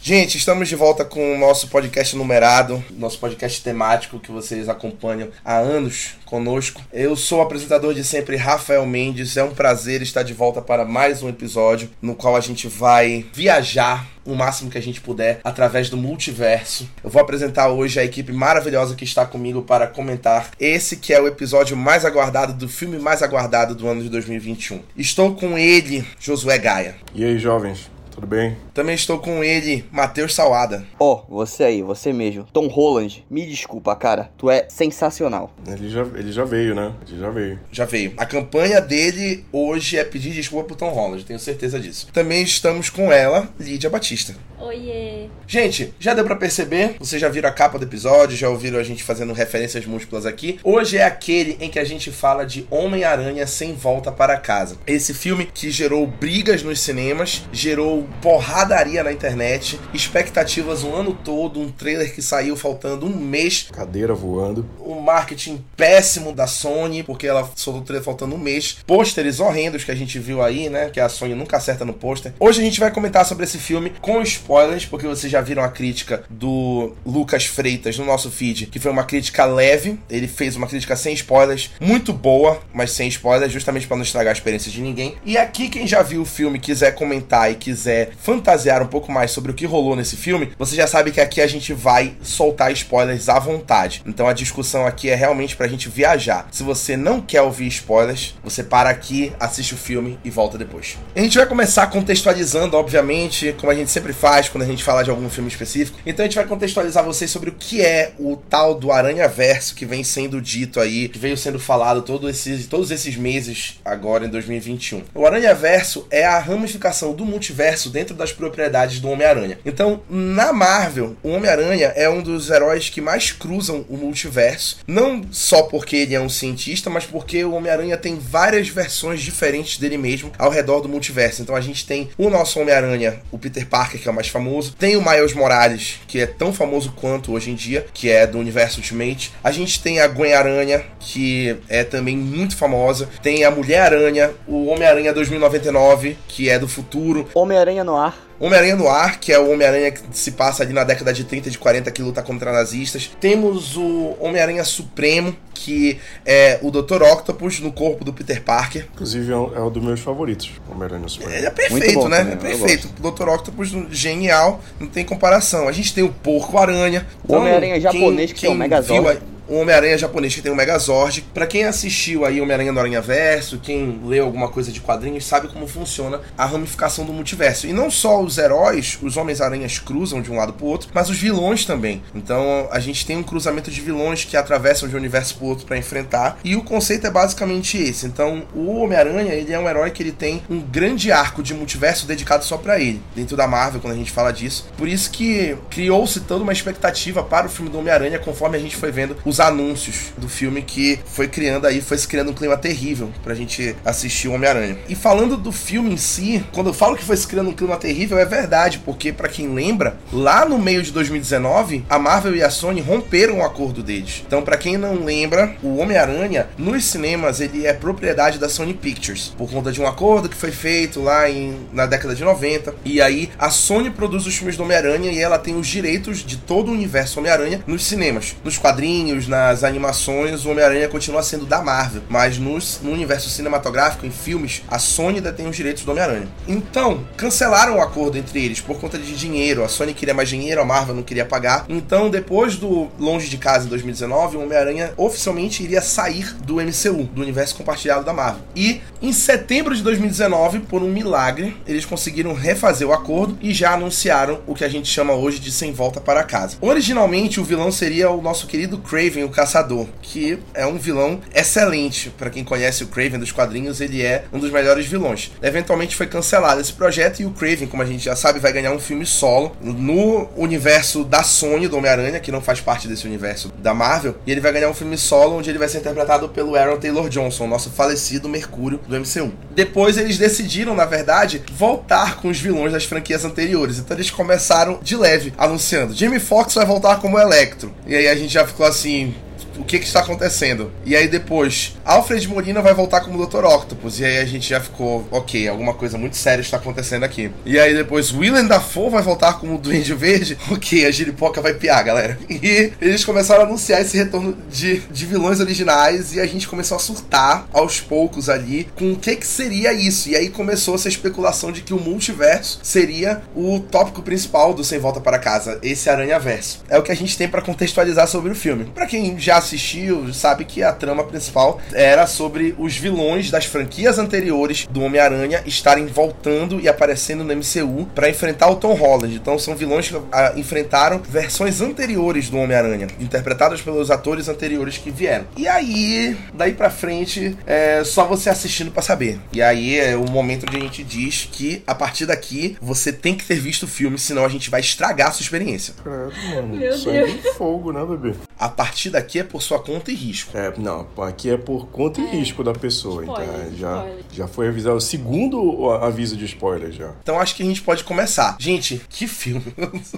Gente, estamos de volta com o nosso podcast numerado, nosso podcast temático que vocês acompanham há anos conosco. Eu sou o apresentador de sempre, Rafael Mendes. É um prazer estar de volta para mais um episódio no qual a gente vai viajar o máximo que a gente puder através do multiverso. Eu vou apresentar hoje a equipe maravilhosa que está comigo para comentar esse que é o episódio mais aguardado do filme mais aguardado do ano de 2021. Estou com ele, Josué Gaia. E aí, jovens? Tudo bem? Também estou com ele, Matheus Salada. Ó, oh, você aí, você mesmo. Tom Holland, me desculpa, cara. Tu é sensacional. Ele já, ele já veio, né? Ele já veio. Já veio. A campanha dele hoje é pedir desculpa pro Tom Holland, tenho certeza disso. Também estamos com ela, Lídia Batista. Oiê. Gente, já deu para perceber? Vocês já viram a capa do episódio, já ouviram a gente fazendo referências múltiplas aqui. Hoje é aquele em que a gente fala de Homem-Aranha sem volta para casa. Esse filme que gerou brigas nos cinemas, gerou porradaria na internet, expectativas um ano todo, um trailer que saiu faltando um mês. Cadeira voando. O marketing péssimo da Sony, porque ela soltou o trailer faltando um mês. Pôsteres horrendos que a gente viu aí, né? Que a Sony nunca acerta no pôster. Hoje a gente vai comentar sobre esse filme com spoilers, porque vocês já viram a crítica do Lucas Freitas no nosso feed, que foi uma crítica leve. Ele fez uma crítica sem spoilers, muito boa, mas sem spoilers, justamente para não estragar a experiência de ninguém. E aqui, quem já viu o filme quiser comentar e quiser fantasiar um pouco mais sobre o que rolou nesse filme, você já sabe que aqui a gente vai soltar spoilers à vontade. Então a discussão aqui é realmente pra gente viajar. Se você não quer ouvir spoilers, você para aqui, assiste o filme e volta depois. A gente vai começar contextualizando, obviamente, como a gente sempre faz quando a gente fala de algum filme específico. Então a gente vai contextualizar vocês sobre o que é o tal do Aranha Verso que vem sendo dito aí, que veio sendo falado todo esses, todos esses meses agora em 2021. O Aranha Verso é a ramificação do multiverso universo dentro das propriedades do Homem-Aranha. Então, na Marvel, o Homem-Aranha é um dos heróis que mais cruzam o multiverso, não só porque ele é um cientista, mas porque o Homem-Aranha tem várias versões diferentes dele mesmo ao redor do multiverso. Então a gente tem o nosso Homem-Aranha, o Peter Parker, que é o mais famoso, tem o Miles Morales, que é tão famoso quanto hoje em dia, que é do universo Ultimate. A gente tem a Gwen-Aranha, que é também muito famosa. Tem a Mulher-Aranha, o Homem-Aranha 2099, que é do futuro. Homem-Aranha Homem-Aranha no ar. Homem-Aranha no ar, que é o Homem-Aranha que se passa ali na década de 30 de 40 que luta contra nazistas. Temos o Homem-Aranha Supremo, que é o Dr. Octopus no corpo do Peter Parker. Inclusive é um, é um dos meus favoritos, Homem-Aranha Supremo. É, é perfeito, bom, né? Também, é perfeito. O Dr. Octopus genial, não tem comparação. A gente tem o Porco-Aranha. O então, Homem-Aranha japonês que é o Megazord o Homem-Aranha japonês que tem o Megazord. Para quem assistiu aí Homem-Aranha no Aranha Verso, quem leu alguma coisa de quadrinhos, sabe como funciona a ramificação do multiverso. E não só os heróis, os Homens-Aranhas cruzam de um lado pro outro, mas os vilões também. Então a gente tem um cruzamento de vilões que atravessam de um universo pro outro para enfrentar. E o conceito é basicamente esse. Então o Homem-Aranha, ele é um herói que ele tem um grande arco de multiverso dedicado só para ele, dentro da Marvel, quando a gente fala disso. Por isso que criou-se toda uma expectativa para o filme do Homem-Aranha, conforme a gente foi vendo os os anúncios do filme que foi criando aí, foi se criando um clima terrível pra gente assistir o Homem-Aranha. E falando do filme em si, quando eu falo que foi se criando um clima terrível, é verdade, porque para quem lembra, lá no meio de 2019, a Marvel e a Sony romperam o acordo deles. Então, para quem não lembra, o Homem-Aranha nos cinemas ele é propriedade da Sony Pictures, por conta de um acordo que foi feito lá em, na década de 90. E aí a Sony produz os filmes do Homem-Aranha e ela tem os direitos de todo o universo Homem-Aranha nos cinemas, nos quadrinhos, nas animações, o Homem-Aranha continua sendo da Marvel, mas nos, no universo cinematográfico, em filmes, a Sony detém os direitos do Homem-Aranha. Então, cancelaram o acordo entre eles por conta de dinheiro. A Sony queria mais dinheiro, a Marvel não queria pagar. Então, depois do Longe de Casa em 2019, o Homem-Aranha oficialmente iria sair do MCU, do universo compartilhado da Marvel. E em setembro de 2019, por um milagre, eles conseguiram refazer o acordo e já anunciaram o que a gente chama hoje de Sem Volta para Casa. Originalmente, o vilão seria o nosso querido Craven Craven, o Caçador, que é um vilão excelente. Para quem conhece o Craven dos quadrinhos, ele é um dos melhores vilões. Eventualmente foi cancelado esse projeto e o Craven, como a gente já sabe, vai ganhar um filme solo no universo da Sony do Homem-Aranha, que não faz parte desse universo da Marvel, e ele vai ganhar um filme solo onde ele vai ser interpretado pelo Aaron Taylor Johnson, nosso falecido Mercúrio do MCU. Depois eles decidiram, na verdade, voltar com os vilões das franquias anteriores. Então eles começaram de leve anunciando: Jamie Foxx vai voltar como Electro. E aí a gente já ficou assim, mean, o que que está acontecendo? E aí depois, Alfred Molina vai voltar como Dr. Octopus. E aí a gente já ficou, ok, alguma coisa muito séria está acontecendo aqui. E aí depois, Willem Dafoe vai voltar como Duende Verde. Ok, a giripoca vai piar, galera. E eles começaram a anunciar esse retorno de, de vilões originais e a gente começou a surtar aos poucos ali com o que que seria isso. E aí começou essa especulação de que o multiverso seria o tópico principal do Sem Volta para Casa, esse Aranha Verso. É o que a gente tem para contextualizar sobre o filme. Para quem já assistiu, sabe que a trama principal era sobre os vilões das franquias anteriores do Homem-Aranha estarem voltando e aparecendo no MCU para enfrentar o Tom Holland. Então são vilões que ah, enfrentaram versões anteriores do Homem-Aranha, interpretadas pelos atores anteriores que vieram. E aí, daí para frente, é só você assistindo para saber. E aí é o momento onde a gente diz que a partir daqui você tem que ter visto o filme, senão a gente vai estragar a sua experiência. Credo, mano. Meu Sangue Deus. e fogo, né, bebê? A partir daqui é por sua conta e risco. É, não, aqui é por conta e risco da pessoa, Spoilers, então já, spoilers. já foi avisado. O segundo aviso de spoiler já. Então acho que a gente pode começar. Gente, que filme!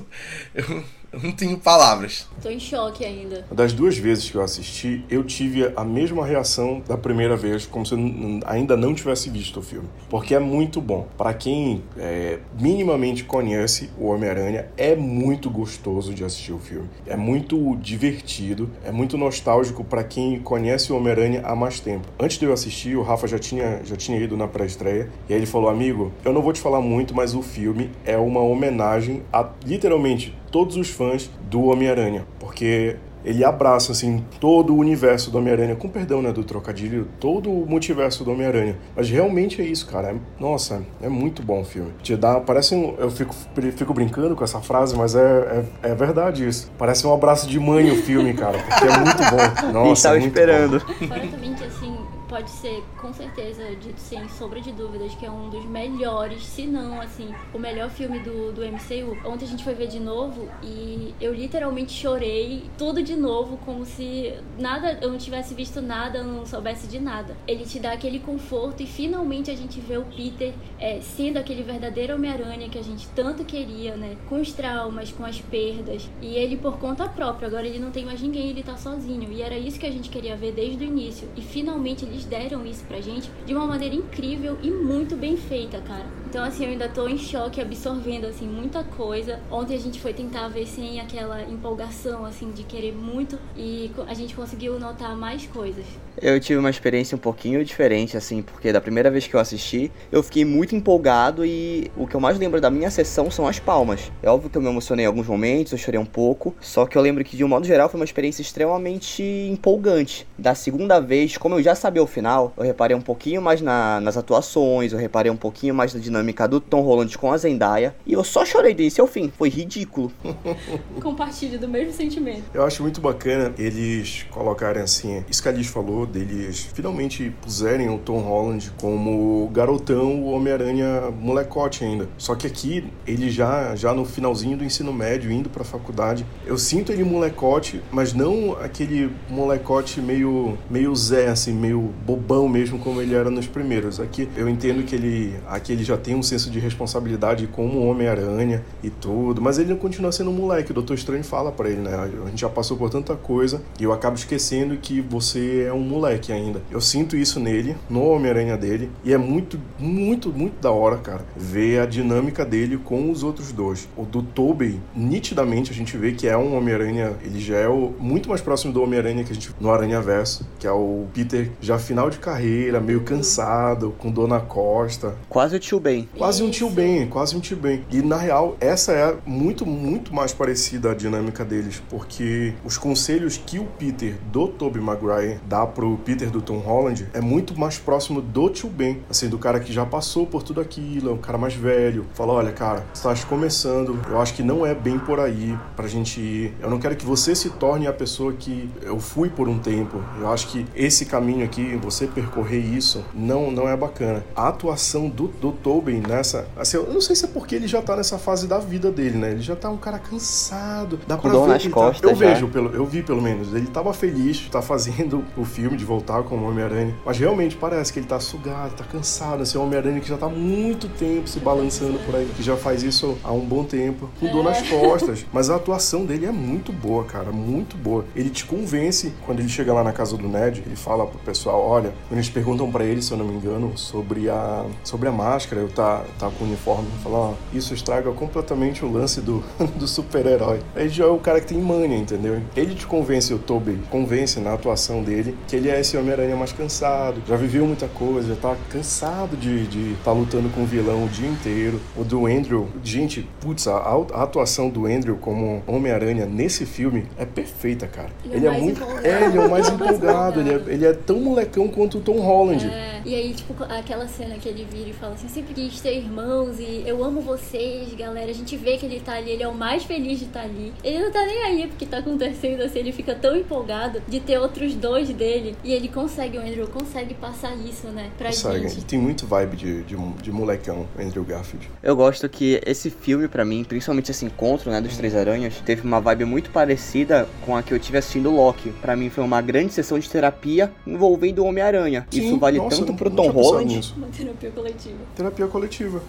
Eu, eu não tenho palavras. Tô em choque ainda. Das duas vezes que eu assisti, eu tive a mesma reação da primeira vez, como se eu ainda não tivesse visto o filme. Porque é muito bom. Para quem é, minimamente conhece o Homem-Aranha, é muito gostoso de assistir o filme. É muito divertido, é muito nostálgico para quem conhece o Homem-Aranha há mais tempo. Antes de eu assistir, o Rafa já tinha, já tinha ido na pré-estreia, e aí ele falou: Amigo, eu não vou te falar muito, mas o filme é uma homenagem a literalmente todos os fãs do Homem-Aranha, porque ele abraça assim todo o universo do Homem-Aranha, com perdão, né, do trocadilho, todo o multiverso do Homem-Aranha. Mas realmente é isso, cara. É- nossa, é muito bom o filme. Te dá, parece um, eu fico fico brincando com essa frase, mas é, é, é verdade isso. Parece um abraço de mãe o filme, cara, porque é muito bom. Nossa, gente tava é muito esperando. Fora também que, assim, pode ser, com certeza, dito sem sombra de dúvidas, que é um dos melhores, se não, assim, o melhor filme do, do MCU. Ontem a gente foi ver de novo e eu literalmente chorei tudo de novo, como se nada, eu não tivesse visto nada, eu não soubesse de nada. Ele te dá aquele conforto e finalmente a gente vê o Peter é, sendo aquele verdadeiro Homem-Aranha que a gente tanto queria, né? Com os traumas, com as perdas. E ele por conta própria, agora ele não tem mais ninguém, ele tá sozinho. E era isso que a gente queria ver desde o início. E finalmente eles deram isso pra gente de uma maneira incrível e muito bem feita, cara. Então, assim, eu ainda tô em choque, absorvendo, assim, muita coisa. Ontem a gente foi tentar ver sem aquela empolgação, assim, de querer muito. E a gente conseguiu notar mais coisas. Eu tive uma experiência um pouquinho diferente, assim, porque da primeira vez que eu assisti, eu fiquei muito empolgado e o que eu mais lembro da minha sessão são as palmas. É óbvio que eu me emocionei em alguns momentos, eu chorei um pouco, só que eu lembro que de um modo geral foi uma experiência extremamente empolgante. Da segunda vez, como eu já sabia o final, eu reparei um pouquinho mais na- nas atuações, eu reparei um pouquinho mais na dinâmica do Tom Holland com a Zendaya, e eu só chorei do início ao fim, foi ridículo. Compartilho do mesmo sentimento. Eu acho muito bacana eles colocarem assim, isso que a Liz falou, deles finalmente puserem o Tom Holland como garotão, o Homem-Aranha molecote ainda. Só que aqui, ele já, já no finalzinho do ensino médio, indo pra faculdade, eu sinto ele molecote, mas não aquele molecote meio, meio Zé, assim, meio bobão mesmo, como ele era nos primeiros. Aqui eu entendo que ele, aqui ele já tem um senso de responsabilidade como Homem-Aranha e tudo, mas ele continua sendo um moleque. O Doutor Estranho fala pra ele, né? A gente já passou por tanta coisa e eu acabo esquecendo que você é um moleque ainda. Eu sinto isso nele, no Homem-Aranha dele, e é muito, muito, muito da hora, cara, ver a dinâmica dele com os outros dois. O do Tobey, nitidamente a gente vê que é um Homem-Aranha, ele já é o, muito mais próximo do Homem-Aranha que a gente no Aranha Verso, que é o Peter já final de carreira, meio cansado, com dor na costa. Quase o tio Ben. Quase um tio. Ben, quase um tio Ben. E na real, essa é muito, muito mais parecida a dinâmica deles, porque os conselhos que o Peter do Tobey Maguire dá pro Peter do Tom Holland é muito mais próximo do tio Ben, assim, do cara que já passou por tudo aquilo, é um cara mais velho. Fala, olha, cara, estás começando, eu acho que não é bem por aí pra gente ir. Eu não quero que você se torne a pessoa que eu fui por um tempo. Eu acho que esse caminho aqui, você percorrer isso não, não é bacana. A atuação do, do Tobey nessa. Assim, eu não sei se é porque ele já tá nessa fase da vida dele, né? Ele já tá um cara cansado. Dá Com pra dor ver nas que ele costas tá... Eu já. vejo, pelo, eu vi pelo menos. Ele tava feliz de estar fazendo o filme, de voltar como Homem-Aranha. Mas realmente parece que ele tá sugado, tá cansado. Assim, é um Homem-Aranha que já tá há muito tempo se balançando por aí. Que já faz isso há um bom tempo. Com dor nas costas. Mas a atuação dele é muito boa, cara. Muito boa. Ele te convence quando ele chega lá na casa do Ned. Ele fala pro pessoal: olha, quando eles perguntam pra ele, se eu não me engano, sobre a, sobre a máscara, eu tá, tá com o uniforme. Ele fala: ó, isso estraga completamente o lance do, do super-herói. Ele já é o cara que tem mania, entendeu? Ele te convence, o Tobey, convence na atuação dele que ele é esse Homem-Aranha mais cansado, já viveu muita coisa, já tá cansado de estar de tá lutando com o vilão o dia inteiro. O do Andrew, gente, putz, a, a atuação do Andrew como Homem-Aranha nesse filme é perfeita, cara. Ele é Ele é muito. empolgado. É, ele é o mais empolgado, ele é, ele é tão molecão quanto o Tom Holland. É, e aí, tipo, aquela cena que ele vira e fala assim, sempre quis ter irmãos e eu amo vocês, galera. A gente vê que ele tá ali, ele é o mais feliz de estar ali. Ele não tá nem aí porque tá acontecendo assim, ele fica tão empolgado de ter outros dois dele. E ele consegue, o Andrew consegue passar isso, né, pra Consegue. Ele gente. tem muito vibe de, de, de molecão, Andrew Garfield. Eu gosto que esse filme, pra mim, principalmente esse encontro, né, dos Três Aranhas, teve uma vibe muito parecida com a que eu tive assistindo Loki. Pra mim foi uma grande sessão de terapia envolvendo o Homem-Aranha. Isso vale nossa, tanto não- pro não Tom Holland, terapia coletiva. Terapia coletiva.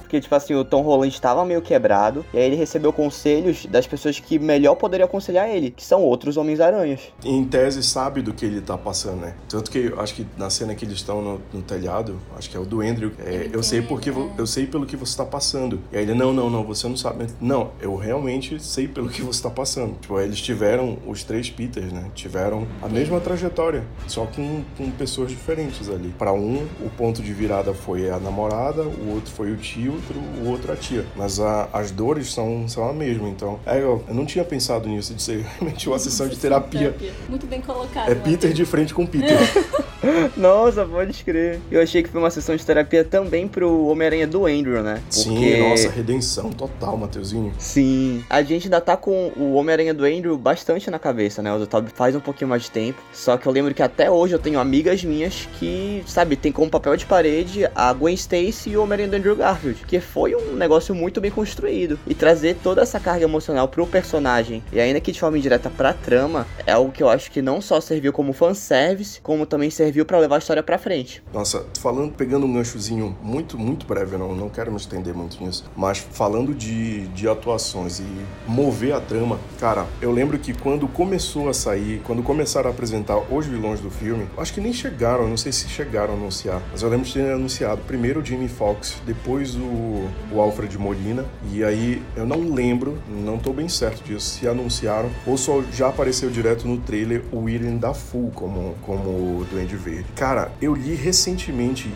Porque, tipo assim, o Tom Holland tava meio quebrado, e aí ele recebeu conselhos das pessoas que melhor poderiam aconselhar ele, que são outros Homens-Aranhas. em tese sabe do que ele tá passando, né? Tanto que eu acho que na cena que eles estão no, no telhado, acho que é o do Andrew, é, eu sei porque vo- é. eu sei pelo que você tá passando. E aí ele, não, não, não, você não sabe. Não, eu realmente sei pelo que você tá passando. Tipo, eles tiveram, os três Peters, né? Tiveram a mesma trajetória, só com, com pessoas diferentes ali. Pra um, o ponto de virada foi a namorada, o outro foi o tio, outro- o outro a tia. Mas a- as dores são, são a mesma, então. É, eu, eu não tinha pensado nisso, de ser realmente uma sessão de terapia. Muito bem colocado. É Peter de frente com Peter. Nossa, pode escrever. Eu achei que foi uma sessão de terapia também pro Homem-Aranha do Andrew, né? Sim, nossa, redenção total, Mateuzinho. Sim. A gente ainda tá com o Homem-Aranha do Andrew bastante na cabeça, né? O do Toby faz um pouquinho mais de tempo. Só que eu lembro que até hoje eu tenho amigas minhas que, sabe, tem como papel de parede a Gwen Stacy e o Homem-Aranha do Andrew Garfield. Que foi um negócio muito bem construído. E trazer toda essa carga emocional pro personagem, e ainda que de forma indireta pra trama, é algo que eu acho que não só serviu como fanservice, como também serviu pra levar a história pra frente. Nossa, falando, pegando um ganchozinho muito, muito breve, não, não quero me estender muito nisso, mas falando de, de atuações e mover a trama, cara, eu lembro que quando começou a sair, quando começaram a apresentar os vilões do filme, acho que nem chegaram, não sei se chegaram a anunciar, mas eu lembro de ter anunciado primeiro o Jamie Foxx, depois o, o Alfred Molina, e aí eu não lembro, não tô bem certo disso, se anunciaram ou só já apareceu direto no trailer o William Dafoe como, como o Duende Verde. Cara, eu li recentemente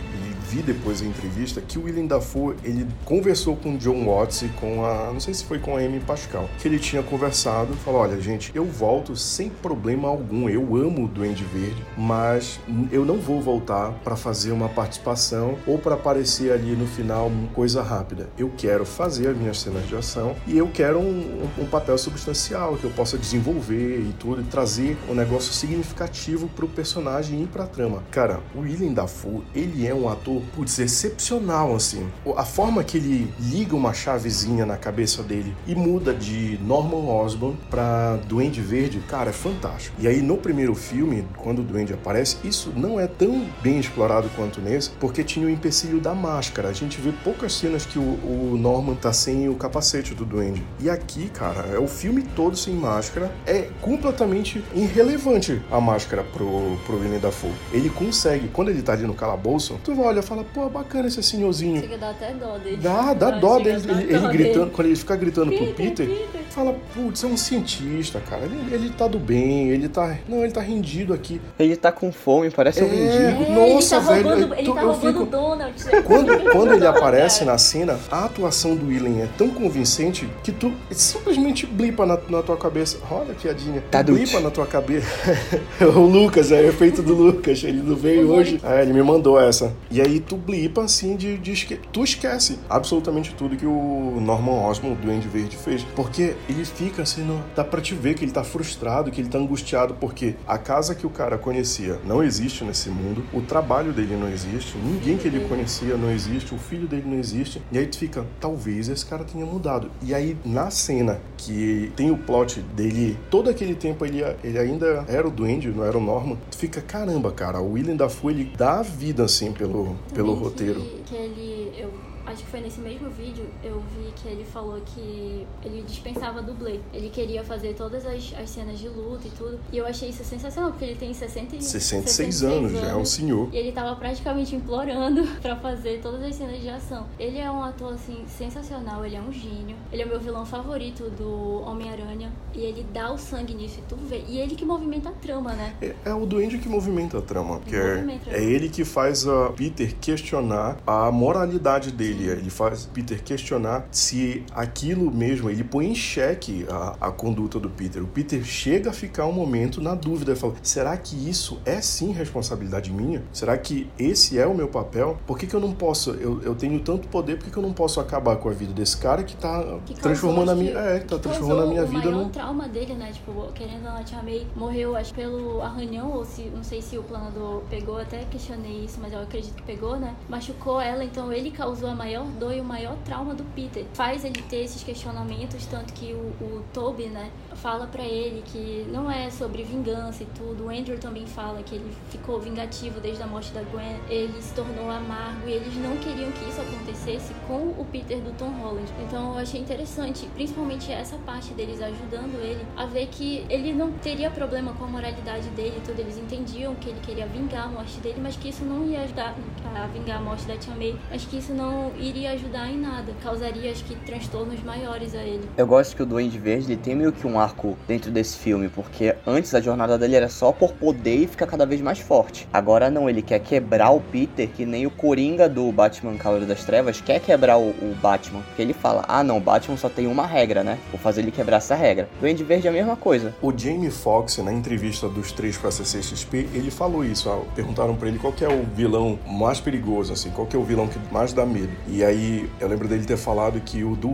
depois a entrevista que o William Dafoe ele conversou com o John Watts e com a não sei se foi com a Amy Pascal que ele tinha conversado falou olha gente eu volto sem problema algum eu amo o Duende Verde mas eu não vou voltar para fazer uma participação ou para aparecer ali no final coisa rápida. Eu quero fazer as minhas cenas de ação e eu quero um, um- um papel substancial que eu possa desenvolver e tudo e trazer um negócio significativo pro personagem e pra trama. Cara o William Dafoe ele é um ator putz, excepcional assim. A forma que ele liga uma chavezinha na cabeça dele e muda de Norman Osborn pra Duende Verde cara é fantástico. E aí no primeiro filme quando o Duende aparece isso não é tão bem explorado quanto nesse porque tinha o empecilho da máscara. A gente vê poucas cenas que o, o Norman tá sem o capacete do Duende. E aqui cara é o filme todo sem máscara. É completamente irrelevante a máscara pro, pro William Dafoe. Ele consegue. Quando ele tá ali no calabouço tu olha e fala pô bacana esse senhorzinho Chega a dar até dó dele. Dá, dá dó dele, ele, ele dó gritando, dele. quando ele fica gritando pro Peter, Peter, Peter. fala, putz, é um cientista, cara. Ele, ele tá do bem, ele tá. Não, ele tá rendido aqui. Ele tá com fome, parece um É. mendigo. É, Nossa, ele tá velho, roubando, ele tô- tá eu roubando fico- o Donald. Quando, quando ele aparece na cena, a atuação do William é tão convincente que tu simplesmente blipa na, na tua cabeça. Olha, piadinha. Tá blipa na tua cabeça. o Lucas, é o efeito do Lucas. Ele não veio hoje. É, ele me mandou essa. E aí tu blipa assim de, de esque... Tu esquece absolutamente tudo que o Norman Osborn, o Duende Verde, fez. Porque ele fica assim, no... dá pra te ver que ele tá frustrado, que ele tá angustiado, porque a casa que o cara conhecia não existe nesse mundo, o trabalho dele não existe, ninguém que ele conhecia não existe, o filho dele não existe. E aí tu fica, talvez esse cara tenha mudado. E aí, na cena que tem o plot dele, todo aquele tempo ele, ele ainda era o Duende, não era o Norman, tu fica, caramba, cara, o William Dafoe, ele dá vida, assim, pelo, pelo roteiro. Que, que ele... Eu acho que foi nesse mesmo vídeo, eu vi que ele falou que ele dispensava dublê. Ele queria fazer todas as, as cenas de luta e tudo. E eu achei isso sensacional, porque ele tem 60, 66, 66 anos, já é um senhor. E ele tava praticamente implorando para fazer todas as cenas de ação. Ele é um ator, assim, sensacional, ele é um gênio. Ele é o meu vilão favorito do Homem-Aranha. E ele dá o sangue nisso e tu vê. E ele que movimenta a trama, né? É, é o Duende que movimenta a trama. Que é, é ele que faz a Peter questionar a moralidade dele ele faz Peter questionar se aquilo mesmo, ele põe em xeque a, a conduta do Peter. O Peter chega a ficar um momento na dúvida fala: será que isso é sim responsabilidade minha? Será que esse é o meu papel? Por que, que eu não posso? Eu, eu tenho tanto poder, por que, que eu não posso acabar com a vida desse cara que tá que transformando a minha. É, que tá transformando a minha vida no. trauma dele, né? Tipo, querendo ou não, a Tia May morreu, acho, pelo arranhão, ou se não sei se o planador pegou, até questionei isso, mas eu acredito que pegou, né? Machucou ela, então ele causou a maior dor e o maior trauma do Peter. Faz ele ter esses questionamentos, tanto que o, o Toby, né, fala para ele que não é sobre vingança e tudo. O Andrew também fala que ele ficou vingativo desde a morte da Gwen. Ele se tornou amargo e eles não queriam que isso acontecesse com o Peter do Tom Holland. Então eu achei interessante, principalmente essa parte deles ajudando ele a ver que ele não teria problema com a moralidade dele e tudo. Eles entendiam que ele queria vingar a morte dele, mas que isso não ia ajudar a vingar a morte da Tia May, mas que isso não iria ajudar em nada, causaria acho que transtornos maiores a ele. Eu gosto que o Duende Verde ele tem meio que um arco dentro desse filme, porque antes a jornada dele era só por poder e ficar cada vez mais forte. Agora não, ele quer quebrar o Peter, que nem o Coringa do Batman Cavaleiro das Trevas quer quebrar o, o Batman, porque ele fala: "Ah, não, o Batman só tem uma regra, né? Vou fazer ele quebrar essa regra". Duende Verde é a mesma coisa. O Jamie Foxx na entrevista dos três para CCXP, ele falou isso, ó, perguntaram para ele qual é o vilão mais perigoso assim, qual é o vilão que mais dá medo. E aí eu lembro dele ter falado que o do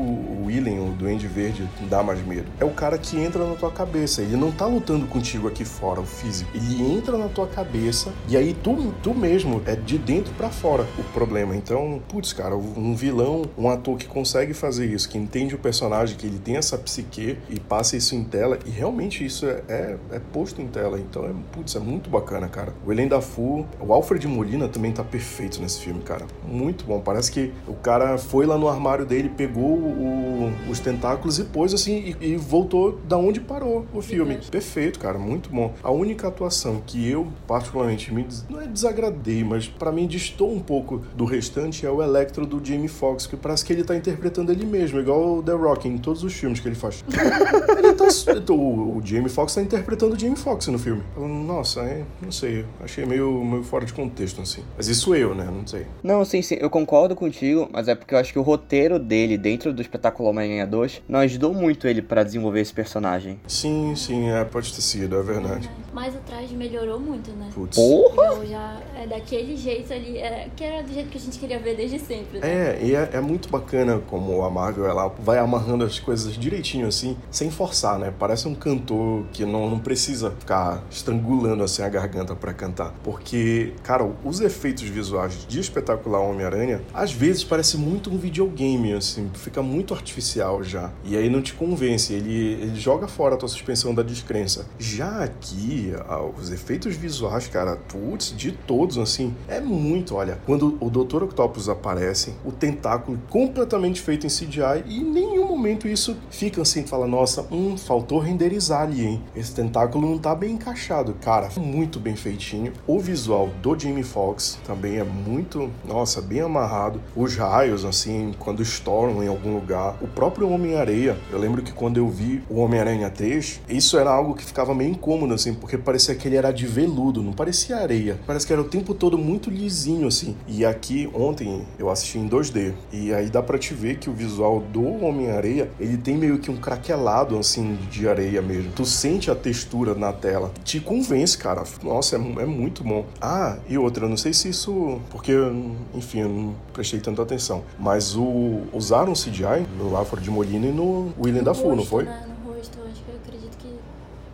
William, o Duende Verde, dá mais medo. É o cara que entra na tua cabeça. Ele não tá lutando contigo aqui fora, o físico. Ele entra na tua cabeça e aí tu, tu mesmo é de dentro para fora o problema. Então, putz, cara, um vilão, um ator que consegue fazer isso, que entende o personagem, que ele tem essa psique e passa isso em tela, e realmente isso é, é, é posto em tela. Então, é, putz, é muito bacana, cara. O Elen Dafoe, o Alfred Molina também tá perfeito nesse filme, cara. Muito bom. Parece que o cara foi lá no armário dele, pegou o, os tentáculos e pôs assim e, e, voltou da onde parou o filme. Perfeito, cara, muito bom. A única atuação que eu particularmente me não é desagradei, mas para mim distou um pouco do restante é o Electro do Jamie Foxx, que parece que ele tá interpretando ele mesmo, igual o The Rock em todos os filmes que ele faz. ele tá, o, o Jamie Foxx tá interpretando o Jamie Foxx no filme. Nossa, é, não sei, achei meio, meio fora de contexto assim. Mas isso eu, né? Não sei. Não, sim, sim, eu concordo contigo, mas é porque eu acho que o roteiro dele dentro do espetáculo Homem-Aranha 2 não ajudou muito ele para desenvolver esse personagem. Sim, sim, é, pode ter sido, é verdade. Mas o traje melhorou muito, né? Putz. Porra! já é daquele jeito ali, é, que era do jeito que a gente queria ver desde sempre. Né? É, e é, é, muito bacana como a Marvel ela vai amarrando as coisas direitinho assim, sem forçar, né? Parece um cantor que não, não precisa ficar estrangulando assim a garganta para cantar. Porque, cara, os efeitos visuais de espetacular Homem-Aranha às vezes parece muito um videogame, assim, fica muito artificial já. E aí não te convence, ele, ele joga fora a tua suspensão da descrença. Já aqui, os efeitos visuais, cara, putz, de todos, assim, é muito, olha, quando o Dr. Octopus aparece, o tentáculo completamente feito em CGI e nenhum momento isso fica assim, fala, nossa, hum, faltou renderizar ali, hein? Esse tentáculo não tá bem encaixado. Cara, muito bem feitinho. O visual do Jamie Foxx também é muito, nossa, bem amarrado. Os raios, assim, quando estouram em algum lugar. O próprio Homem-Areia, eu lembro que quando eu vi o Homem-Aranha 3, isso era algo que ficava meio incômodo, assim, porque parecia que ele era de veludo, não parecia areia. Parece que era o tempo todo muito lisinho, assim. E aqui, ontem, eu assisti em 2D. E aí dá pra te ver que o visual do Homem-Areia, ele tem meio que um craquelado, assim, de areia mesmo. Tu sente a textura na tela. Te convence, cara. Nossa, é, é muito bom. Ah, e outra, não sei se isso... Porque, enfim, eu não prestei tanta atenção. Mas o usaram CGI no Alfred de Molina e no William Dafoe, não foi? Né? No rosto, acho que eu acredito que.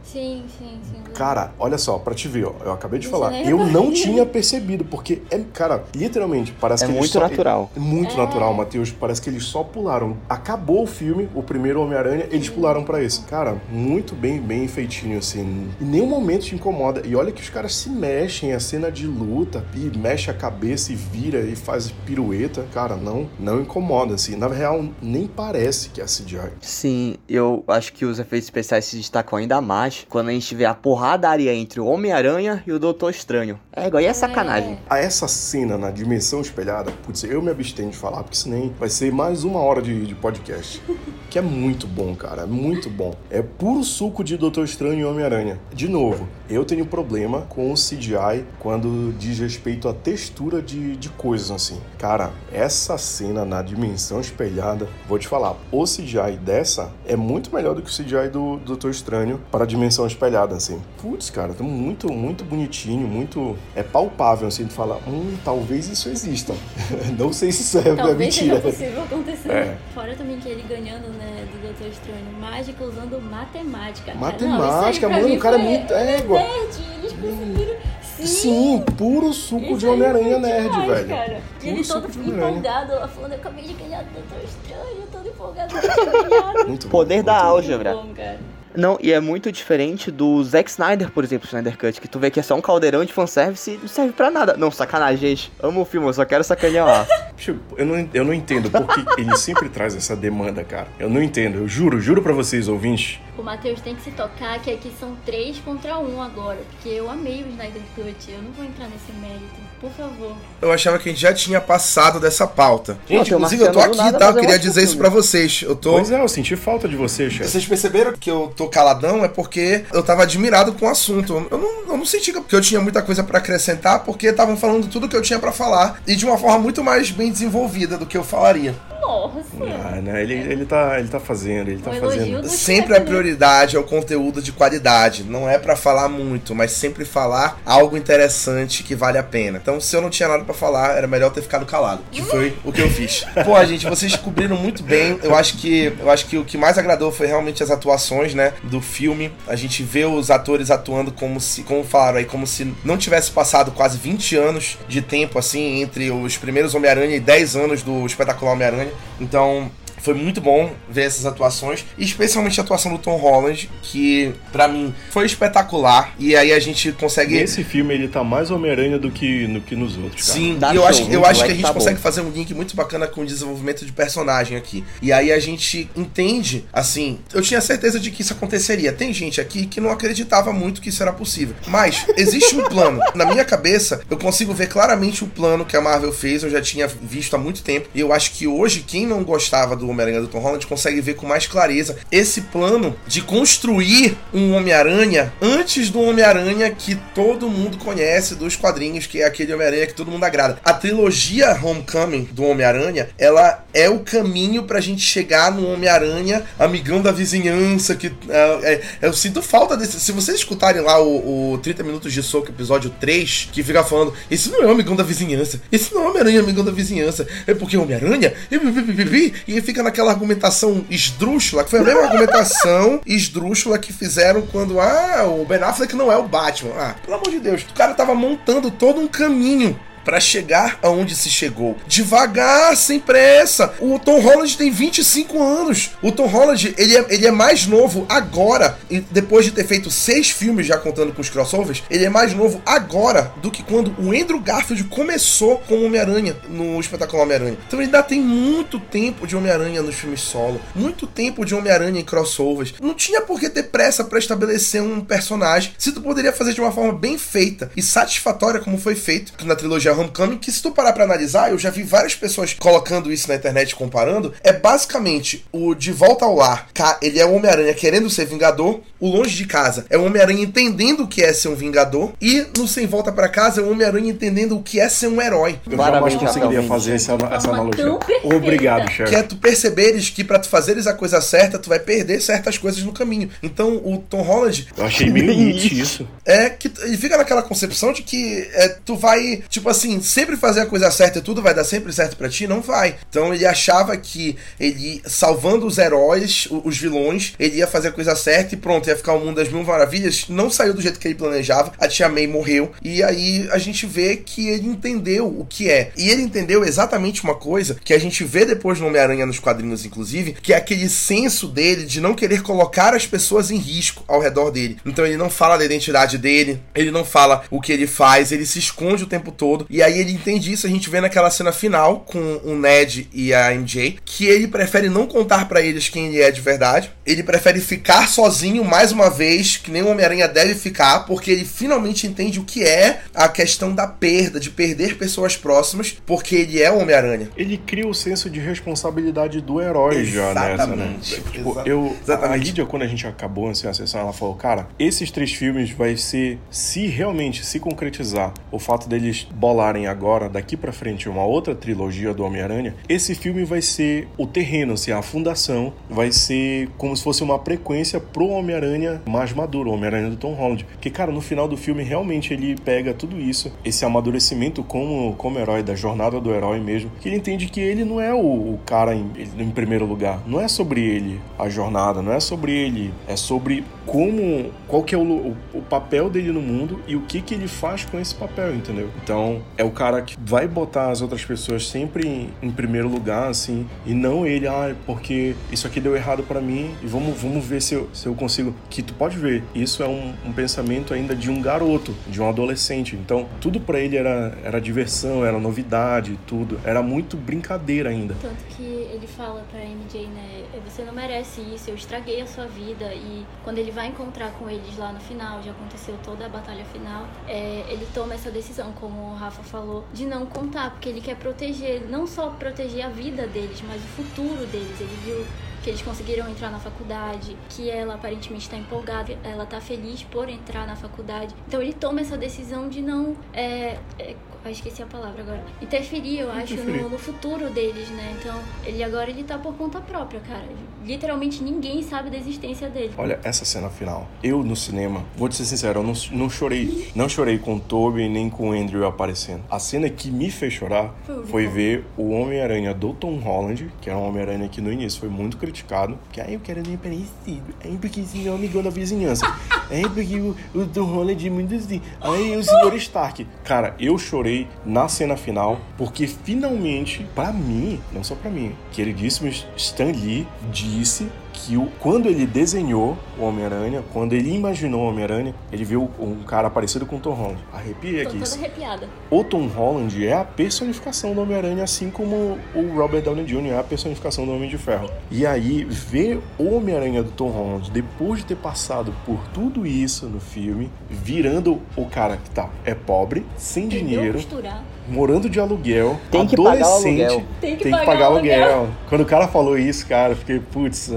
Sim, sim, sim. Cara, olha só, pra te ver, ó, eu acabei de Isso falar, eu não tinha percebido, porque é, cara, literalmente, parece É que eles muito só- natural. É muito É. natural, Matheus, parece que eles só pularam. Acabou o filme, o primeiro Homem-Aranha, eles pularam pra esse. Cara, muito bem, bem feitinho, assim. Em nenhum momento te incomoda. E olha que os caras se mexem, a cena de luta, e mexe a cabeça e vira e faz pirueta. Cara, não, não incomoda, assim. Na real, nem parece que é CGI. Sim, eu acho que os efeitos especiais se destacam ainda mais quando a gente vê a porradaria entre o Homem-Aranha e o Doutor Estranho. É, igual aí é sacanagem. A essa cena na dimensão espelhada, putz, eu me abstenho de falar, porque senão vai ser mais uma hora de, de podcast. Que é muito bom, cara, é muito bom. É puro suco de Doutor Estranho e Homem-Aranha. De novo, eu tenho problema com o CGI quando diz respeito à textura de, de coisas assim. Cara, essa cena na dimensão espelhada, vou te falar, o CGI dessa é muito melhor do que o CGI do Doutor Estranho para a dimensão espelhada, assim. Putz, cara, tá muito, muito bonitinho, muito. É palpável, assim, de falar, hum, talvez isso exista. Não sei se isso é, é Talvez seja mentira. possível acontecer. É. Fora também que ele ganhando, né, do Doutor Estranho, mágica usando matemática. Matemática, Não, mano, o cara é muito égua. Nerd, eles conseguiram. Sim, Sim, puro suco Isso de Homem-Aranha nerd, demais, velho. Cara. E ele todo empolgado, ela falando, eu acabei de ganhar do Doutor Estranho, eu todo empolgado, eu. Muito bom, Poder da muito bom. álgebra. Muito bom, cara. Não, e é muito diferente do Zack Snyder, por exemplo, Snyder Cut, que tu vê que é só um caldeirão de fanservice e não serve pra nada. Não, sacanagem, gente. Amo o filme, eu só quero sacanear. Tipo, eu não, eu não entendo porque ele sempre traz essa demanda, cara. Eu não entendo, eu juro, juro pra vocês, ouvintes. O Matheus tem que se tocar que aqui são três contra um agora, porque eu amei o Snyder Cut, eu não vou entrar nesse mérito, por favor. Eu achava que a gente já tinha passado dessa pauta. Não, Gente, tem o inclusive eu tô aqui, tá? Eu um queria dizer isso pra vocês. Eu tô. Pois é, eu senti falta de você, chefe. Vocês perceberam que eu tô caladão é porque eu tava admirado com o assunto. Eu não, eu não senti que eu tinha muita coisa pra acrescentar, porque estavam falando tudo que eu tinha pra falar e de uma forma muito mais bem desenvolvida do que eu falaria. Nossa! Ah, né? Ele, ele, tá, ele tá fazendo, ele tá Um fazendo. do Sempre chefe, a né? prioridade é o conteúdo de qualidade. Não é pra falar muito, mas sempre falar algo interessante que vale a pena. Então, se eu não tinha nada pra falar, era melhor ter ficado calado. Que foi o que eu fiz. Pô, gente, vocês cobriram muito bem. Eu acho que eu acho que o que mais agradou foi realmente as atuações, né, do filme. A gente vê os atores atuando como se, como falaram aí, como se não tivesse passado quase 20 anos de tempo assim entre os primeiros Homem-Aranha e 10 anos do espetacular Homem-Aranha. Então, foi muito bom ver essas atuações, e especialmente a atuação do Tom Holland, que pra mim foi espetacular. E aí a gente consegue Nesse filme ele tá mais Homem-Aranha do que, do que nos outros, cara. Sim, Dá eu show, acho, eu acho que a gente tá consegue bom. fazer um link muito bacana com o desenvolvimento de personagem aqui. E aí a gente entende, assim, eu tinha certeza de que isso aconteceria. Tem gente aqui que não acreditava muito que isso era possível. Mas existe um plano. Na minha cabeça, eu consigo ver claramente o plano que a Marvel fez, eu já tinha visto há muito tempo. E eu acho que hoje, quem não gostava do Homem-Aranha do Tom Holland consegue ver com mais clareza esse plano de construir um Homem-Aranha antes do Homem-Aranha que todo mundo conhece dos quadrinhos, que é aquele Homem-Aranha que todo mundo agrada. A trilogia Homecoming do Homem-Aranha, ela é o caminho pra gente chegar no Homem-Aranha, amigão da vizinhança, que é, é, eu sinto falta desse. Se vocês escutarem lá o, o 30 Minutos de Soco, episódio 3, que fica falando, esse não é o amigão da vizinhança, esse não é o Homem-Aranha amigão da vizinhança, é porque Homem-Aranha, e, e fica naquela argumentação esdrúxula, que foi a mesma argumentação esdrúxula que fizeram quando, ah, o Ben Affleck não é o Batman. Ah, pelo amor de Deus, o cara tava montando todo um caminho Pra chegar aonde se chegou. Devagar, sem pressa. O Tom Holland tem 25 anos. O Tom Holland, ele é, ele é mais novo agora, depois de ter feito seis filmes já contando com os crossovers, ele é mais novo agora do que quando o Andrew Garfield começou com o Homem-Aranha no espetacular Homem-Aranha. Então ele ainda tem muito tempo de Homem-Aranha nos filmes solo, muito tempo de Homem-Aranha em crossovers. Não tinha por que ter pressa pra estabelecer um personagem, se tu poderia fazer de uma forma bem feita e satisfatória como foi feito na trilogia Que se tu parar pra analisar, eu já vi várias pessoas colocando isso na internet comparando, é basicamente o De Volta ao Lar, ca- ele é o Homem-Aranha querendo ser Vingador, O Longe de Casa é o Homem-Aranha entendendo o que é ser um Vingador. E no Sem Volta para Casa é o Homem-Aranha entendendo o que é ser um herói. Eu jamais Claramente, conseguiria fazer essa, essa analogia. Obrigado, chefe. Que é tu perceberes que pra tu fazeres a coisa certa, tu vai perder certas coisas no caminho. Então o Tom Holland Eu achei meio Nietzsche isso. é que ele fica naquela concepção de que é, tu vai, tipo assim, sempre fazer a coisa certa e tudo vai dar sempre certo pra ti, não vai. Então ele achava que ele, salvando os heróis, os vilões, ele ia fazer a coisa certa e pronto, ia ficar o mundo das mil maravilhas. Não saiu do jeito que ele planejava, a tia May morreu. E aí a gente vê que ele entendeu o que é. E ele entendeu exatamente uma coisa que a gente vê depois no Homem-Aranha nos quadrinhos, inclusive, que é aquele senso dele de não querer colocar as pessoas em risco ao redor dele. Então ele não fala da identidade dele, ele não fala o que ele faz, ele se esconde o tempo todo. E aí ele entende isso, a gente vê naquela cena final com o Ned e a MJ, que ele prefere não contar pra eles quem ele é de verdade. Ele prefere ficar sozinho mais uma vez, que nem o Homem-Aranha deve ficar, porque ele finalmente entende o que é a questão da perda, de perder pessoas próximas, porque ele é o Homem-Aranha. Ele cria o senso de responsabilidade do herói já nessa, né? Exatamente. Tipo, Exa- eu, exatamente. a Lídia, quando a gente acabou assim, a sessão, ela falou, cara, esses três filmes vai ser, se realmente se concretizar o fato deles bolarem agora, daqui pra frente, uma outra trilogia do Homem-Aranha, esse filme vai ser o terreno, assim, a fundação, vai ser como se fosse uma frequência pro Homem-Aranha mais maduro, o Homem-Aranha do Tom Holland. Que, cara, no final do filme, realmente ele pega tudo isso, esse amadurecimento como, como herói, da jornada do herói mesmo, que ele entende que ele não é o, o cara em, em primeiro lugar. Não é sobre ele a jornada, não é sobre ele, é sobre como, qual que é o, o, o papel dele no mundo e o que que ele faz com esse papel, entendeu? Então, é o cara que vai botar as outras pessoas sempre em, em primeiro lugar, assim, e não ele, ah, porque isso aqui deu errado pra mim e vamos, vamos ver se eu, se eu consigo. Que tu pode ver, isso é um, um pensamento ainda de um garoto, de um adolescente. Então, tudo pra ele era, era diversão, era novidade, tudo. Era muito brincadeira ainda. Tanto que ele fala pra MJ, né? Você não merece isso, eu estraguei a sua vida. E quando ele vai encontrar com eles lá no final, já aconteceu toda a batalha final, é, ele toma essa decisão, como o Rafa falou, de não contar, porque ele quer proteger, não só proteger a vida deles, mas o futuro deles. Ele viu que eles conseguiram entrar na faculdade, que ela aparentemente está empolgada, ela tá feliz por entrar na faculdade. Então ele toma essa decisão de não. É, é, eu esqueci a palavra agora. Interferir, eu acho, Interferir. no, no futuro deles, né? Então, ele agora ele tá por conta própria, cara. Literalmente ninguém sabe da existência dele. Olha, essa cena final. Eu no cinema, vou te ser sincero, eu não, não chorei. Não chorei com o Toby nem com o Andrew aparecendo. A cena que me fez chorar Foi foi ver o Homem-Aranha do Tom Holland, que é um Homem-Aranha que no início foi muito criticado. Que aí eu quero nem parecido. Aí porque esse é amigão da vizinhança. Aí porque o, o Tom Holland é muito assim. Aí o Sr. Stark. Cara, eu chorei na cena final, porque finalmente, pra mim, não só pra mim, que ele disse, Stan Lee disse que o, quando ele desenhou o Homem-Aranha, quando ele imaginou o Homem-Aranha, ele viu um cara parecido com o Tom Holland. Arrepiei Tô aqui. toda arrepiada. O Tom Holland é a personificação do Homem-Aranha, assim como o Robert Downey Jr. é a personificação do Homem de Ferro. E aí, ver o Homem-Aranha do Tom Holland, depois de ter passado por tudo isso no filme, virando o cara que tá, é pobre, sem Entendeu? dinheiro, Costurar. Morando de aluguel, Tem que pagar o adolescente, aluguel. Tem que tem que pagar pagar aluguel. aluguel. Quando o cara falou isso, cara, eu fiquei, putz,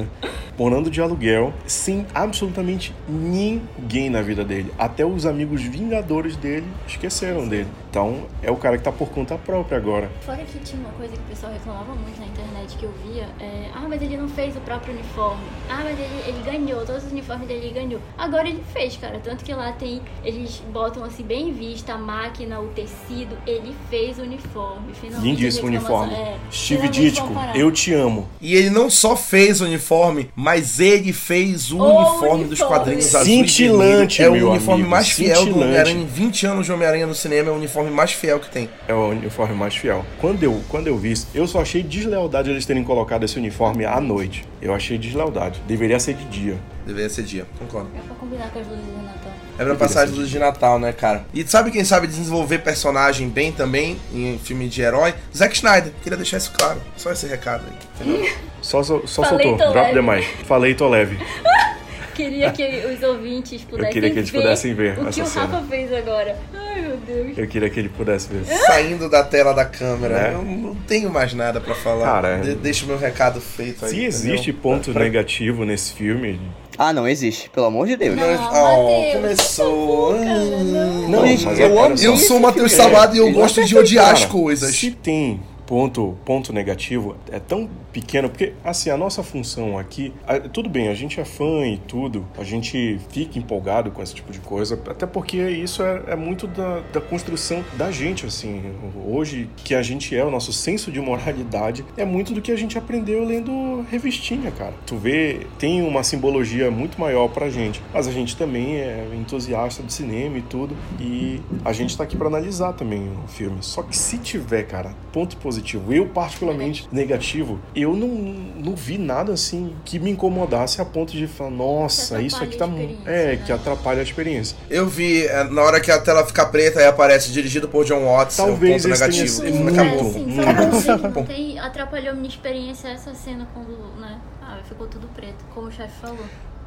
morando de aluguel, sem absolutamente ninguém na vida dele. Até os amigos vingadores dele esqueceram dele. Então, é o cara que tá por conta própria agora. Fora que tinha uma coisa que o pessoal reclamava muito na internet que eu via, é, ah, mas ele não fez o próprio uniforme. Ah, mas ele, ele ganhou, todos os uniformes dele ele ganhou. Agora ele fez, cara. Tanto que lá tem, eles botam assim bem vista a máquina, o tecido. Ele fez o uniforme. Finalmente Lindíssimo uniforme. é, Steve Ditko, eu te amo. E ele não só fez o uniforme, mas ele fez o, O uniforme dos uniforme. quadrinhos azul e Cintilante. É o meu uniforme amigo, mais fiel do. Homem-Aranha. Em 20 anos de Homem-Aranha no cinema, é o uniforme mais fiel que tem. É o uniforme mais fiel. Quando eu, quando eu vi isso, eu só achei deslealdade eles terem colocado esse uniforme à noite. Eu achei deslealdade. Deveria ser de dia. Deveria ser dia, concordo. É pra combinar com as luzes do Natal. É pra passar as luzes de Natal, né, cara? E sabe quem sabe desenvolver personagem bem também em filme de herói? Zack Snyder. Queria deixar isso claro. Só esse recado aí, entendeu? Só, só, só soltou. Drop leve. demais. Falei, tô leve. Queria que os ouvintes pudessem queria que eles ver pudessem ver o que o cena. Rafa fez agora. Ai, meu Deus. Eu queria que ele pudesse ver. Saindo da tela da câmera. Né? Eu não tenho mais nada pra falar. Cara, De- deixa o meu recado feito aí. Se entendeu? existe ponto negativo nesse filme. Ah, não existe, pelo amor de Deus. Não, Oh, começou. favor, não. Não, Gente, mas eu amo. Eu sou o Matheus É, Salado e eu gosto não de odiar as coisas. Se tem ponto, ponto negativo, é tão pequeno, porque assim, a nossa função aqui, tudo bem, a gente é fã e tudo, a gente fica empolgado com esse tipo de coisa, até porque isso é, é muito da, da construção da gente, assim. Hoje, que a gente é, o nosso senso de moralidade, é muito do que a gente aprendeu lendo revistinha, cara. Tu vê, tem uma simbologia muito maior pra gente, mas a gente também é entusiasta do cinema e tudo, e a gente tá aqui pra analisar também o filme. Só que se tiver, cara, ponto positivo, eu particularmente negativo, eu não, não vi nada assim que me incomodasse a ponto de falar, nossa, isso aqui tá. a mu- experiência, É, né? que atrapalha a experiência. Eu vi, é, na hora que a tela fica preta, aí aparece dirigido por John Watts, é um Talvez ponto tenha negativo. E muito, acabou. É, sim, muito. só pra dizer que Bom. não tem, atrapalhou a minha experiência essa cena quando, né? Ah, ficou tudo preto, como o chefe falou.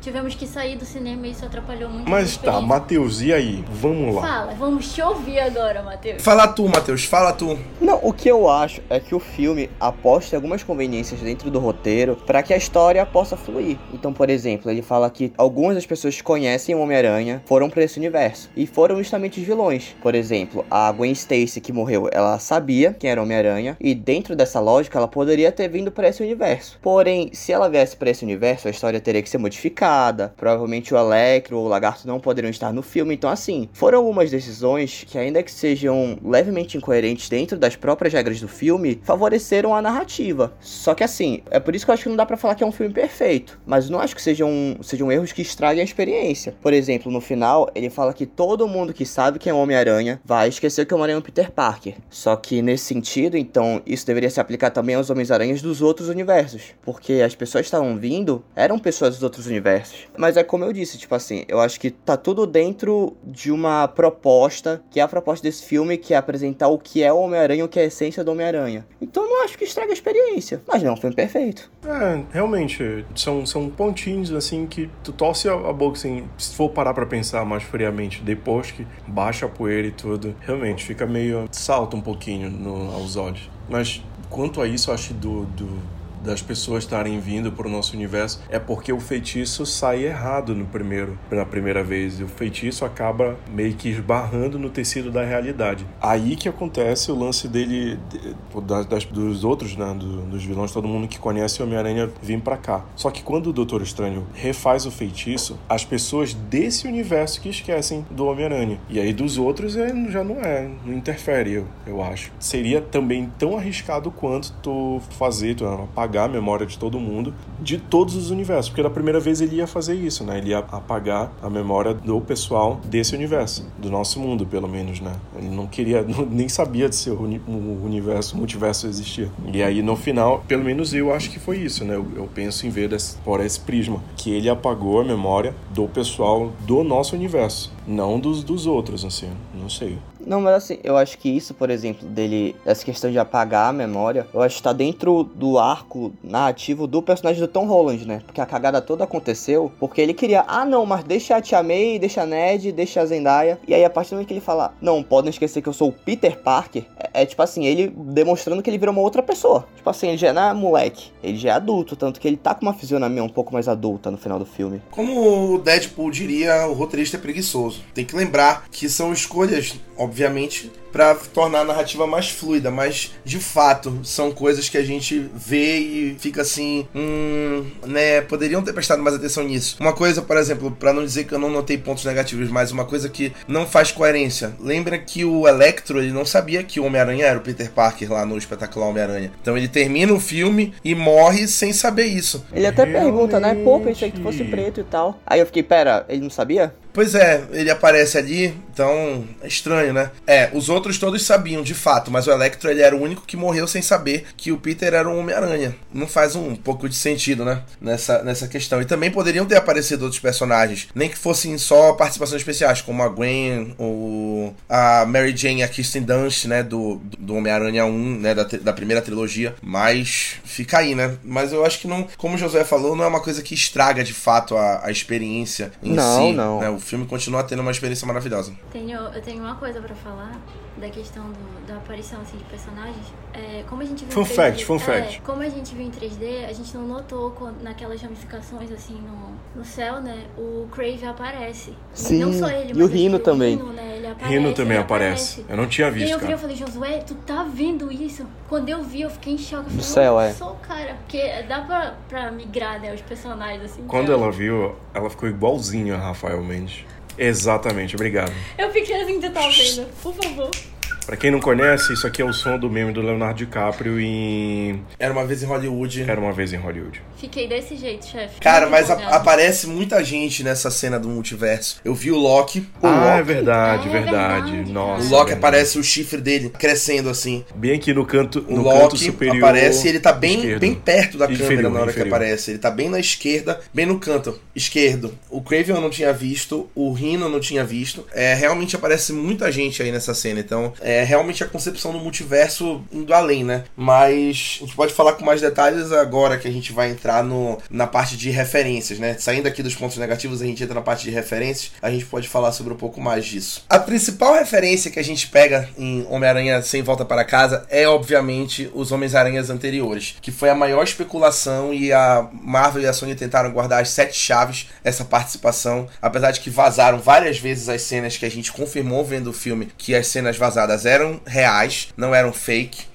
Tivemos que sair do cinema e isso atrapalhou muito Mas tá. Matheus, e aí? Vamos lá. Fala, vamos te ouvir agora, Matheus. Fala tu, Matheus, fala tu. Não, o que eu acho é que o filme aposta algumas conveniências dentro do roteiro para que a história possa fluir. Então, por exemplo, ele fala que algumas das pessoas que conhecem o Homem-Aranha foram para esse universo e foram justamente os vilões. Por exemplo, a Gwen Stacy que morreu, ela sabia quem era o Homem-Aranha e dentro dessa lógica ela poderia ter vindo para esse universo. Porém, se ela viesse para esse universo, a história teria que ser modificada. Provavelmente o Electro ou o Lagarto não poderiam estar no filme. Então, assim, foram algumas decisões que, ainda que sejam levemente incoerentes dentro das próprias regras do filme, favoreceram a narrativa. Só que, assim, é por isso que eu acho que não dá pra falar que é um filme perfeito. Mas não acho que sejam, sejam erros que estraguem a experiência. Por exemplo, no final, ele fala que todo mundo que sabe quem é Homem-Aranha vai esquecer que Homem-Aranha é o Peter Parker. Só que, nesse sentido, então, isso deveria se aplicar também aos Homens-Aranhas dos outros universos. Porque as pessoas que estavam vindo eram pessoas dos outros universos. Mas é como eu disse, tipo assim, eu acho que tá tudo dentro de uma proposta, que é a proposta desse filme, que é apresentar o que é o Homem-Aranha, o que é a essência do Homem-Aranha. Então eu não acho que estraga a experiência. Mas não é um filme perfeito. É, realmente, são, são pontinhos assim que tu torce a, a boca assim, se for parar pra pensar mais friamente, depois que baixa a poeira e tudo, realmente fica meio. salta um pouquinho no, aos olhos. Mas quanto a isso, eu acho do. do das pessoas estarem vindo pro nosso universo é porque o feitiço sai errado no primeiro na primeira vez. E o feitiço acaba meio que esbarrando no tecido da realidade. Aí que acontece o lance dele de- das, das- dos outros né do- dos vilões todo mundo que conhece o Homem-Aranha vir pra cá. Só que quando o Doutor Estranho refaz o feitiço as pessoas desse universo que esquecem do Homem-Aranha. E aí dos outros é, já não é não interfere eu, eu acho. Seria também tão arriscado quanto tu fazer tu apagar a memória de todo mundo de todos os universos porque da primeira vez ele ia fazer isso né? Ele ia apagar a memória do pessoal desse universo do nosso mundo pelo menos né? Ele não queria nem sabia de o uni- o universo multiverso existia e aí no final pelo menos eu acho que foi isso né? Eu, eu penso em ver desse, por esse prisma que ele apagou a memória do pessoal do nosso universo não dos, dos outros assim não sei Não, mas assim, eu acho que isso, por exemplo, dele, essa questão de apagar a memória, eu acho que tá dentro do arco narrativo do personagem do Tom Holland, né? Porque a cagada toda aconteceu porque ele queria, ah não, mas deixa a Tia May, deixa a Ned, deixa a Zendaya. E aí, a partir do momento que ele fala, não, podem esquecer que eu sou o Peter Parker, é, é tipo assim, ele demonstrando que ele virou uma outra pessoa. Tipo assim, ele já não é moleque, ele já é adulto, tanto que ele tá com uma fisionomia um pouco mais adulta no final do filme. Como o Deadpool diria, o roteirista é preguiçoso. Tem que lembrar que são escolhas, obviamente, obviamente pra tornar a narrativa mais fluida, mas de fato são coisas que a gente vê e fica assim, hum, né, poderiam ter prestado mais atenção nisso. Uma coisa, por exemplo, pra não dizer que eu não notei pontos negativos, mas uma coisa que não faz coerência. Lembra que o Electro, ele não sabia que o Homem-Aranha era o Peter Parker lá no espetacular Homem-Aranha. Então ele termina o filme e morre sem saber isso. Ele até pergunta, né? Pô, pensei que tu fosse Realmente. preto e tal. Aí eu fiquei, pera, ele não sabia? Pois é, ele aparece ali, então é estranho, né? É, os outros outros todos sabiam, de fato, mas o Electro ele era o único que morreu sem saber que o Peter era um Homem-Aranha. Não faz um pouco de sentido, né? Nessa, nessa questão. E também poderiam ter aparecido outros personagens, nem que fossem só participações especiais, como a Gwen, ou a Mary Jane e a Kirsten Dunst, né? Do, do Homem-Aranha 1, né? Da, da primeira trilogia. Mas fica aí, né? Mas eu acho que não, como o Josué falou, não é uma coisa que estraga de fato a, a experiência em Não, si. não. né? O filme continua tendo uma experiência maravilhosa. Tenho, eu tenho uma coisa pra falar da questão do- da aparição assim, de personagens. É, como a gente viu Fun em 3D, fact, fun é, fact. Como a gente viu em 3D, a gente não notou quando, naquelas ramificações assim no, no céu, né? O Crave aparece. Sim, Não só ele, e mas o que também. Rhino, né? Ele aparece, Rino também ele aparece. Eu não tinha E visto, eu vi, eu cara. falei, Josué, tu tá vendo isso? Quando eu vi, eu fiquei em choque. Eu No falei, céu, "Olha é. só, cara. Porque dá pra, pra migrar, né, os personagens, assim. Quando pra- ela viu, ela ficou igualzinha a Rafael Mendes. Exatamente, obrigado. Eu fiquei assim, tu tá vendo? Por favor. Pra quem não conhece, isso aqui é o som do meme do Leonardo DiCaprio em Era uma vez em Hollywood. Era uma vez em Hollywood. Fiquei desse jeito, chefe. Cara, Muito mas a- aparece muita gente nessa cena do multiverso. Eu vi o Loki. ah, é Loki? verdade, É verdade. verdade, Nossa. O Loki verdade. aparece o chifre dele crescendo assim. bem aqui no canto, O no canto Loki superior. aparece e ele tá bem, esquerdo. bem perto da Inferior, câmera na hora que inferior. aparece. Ele tá bem na esquerda, bem no canto esquerdo. O Craven eu não tinha visto, o Rhino eu não tinha visto. É, realmente aparece muita gente aí nessa cena. Então, é realmente a concepção do multiverso indo além, né? Mas a gente pode falar com mais detalhes agora que a gente vai entrar no, na parte de referências, né? Saindo aqui dos pontos negativos, a gente entra na parte de referências. A gente pode falar sobre um pouco mais disso. A principal referência que a gente pega em Homem-Aranha Sem Volta para Casa é, obviamente, os Homens-Aranhas anteriores, que foi a maior especulação e a Marvel e a Sony tentaram guardar as sete chaves essa participação, apesar de que vazaram várias vezes as cenas que a gente confirmou vendo o filme que as cenas vazadas eram reais, não eram fake.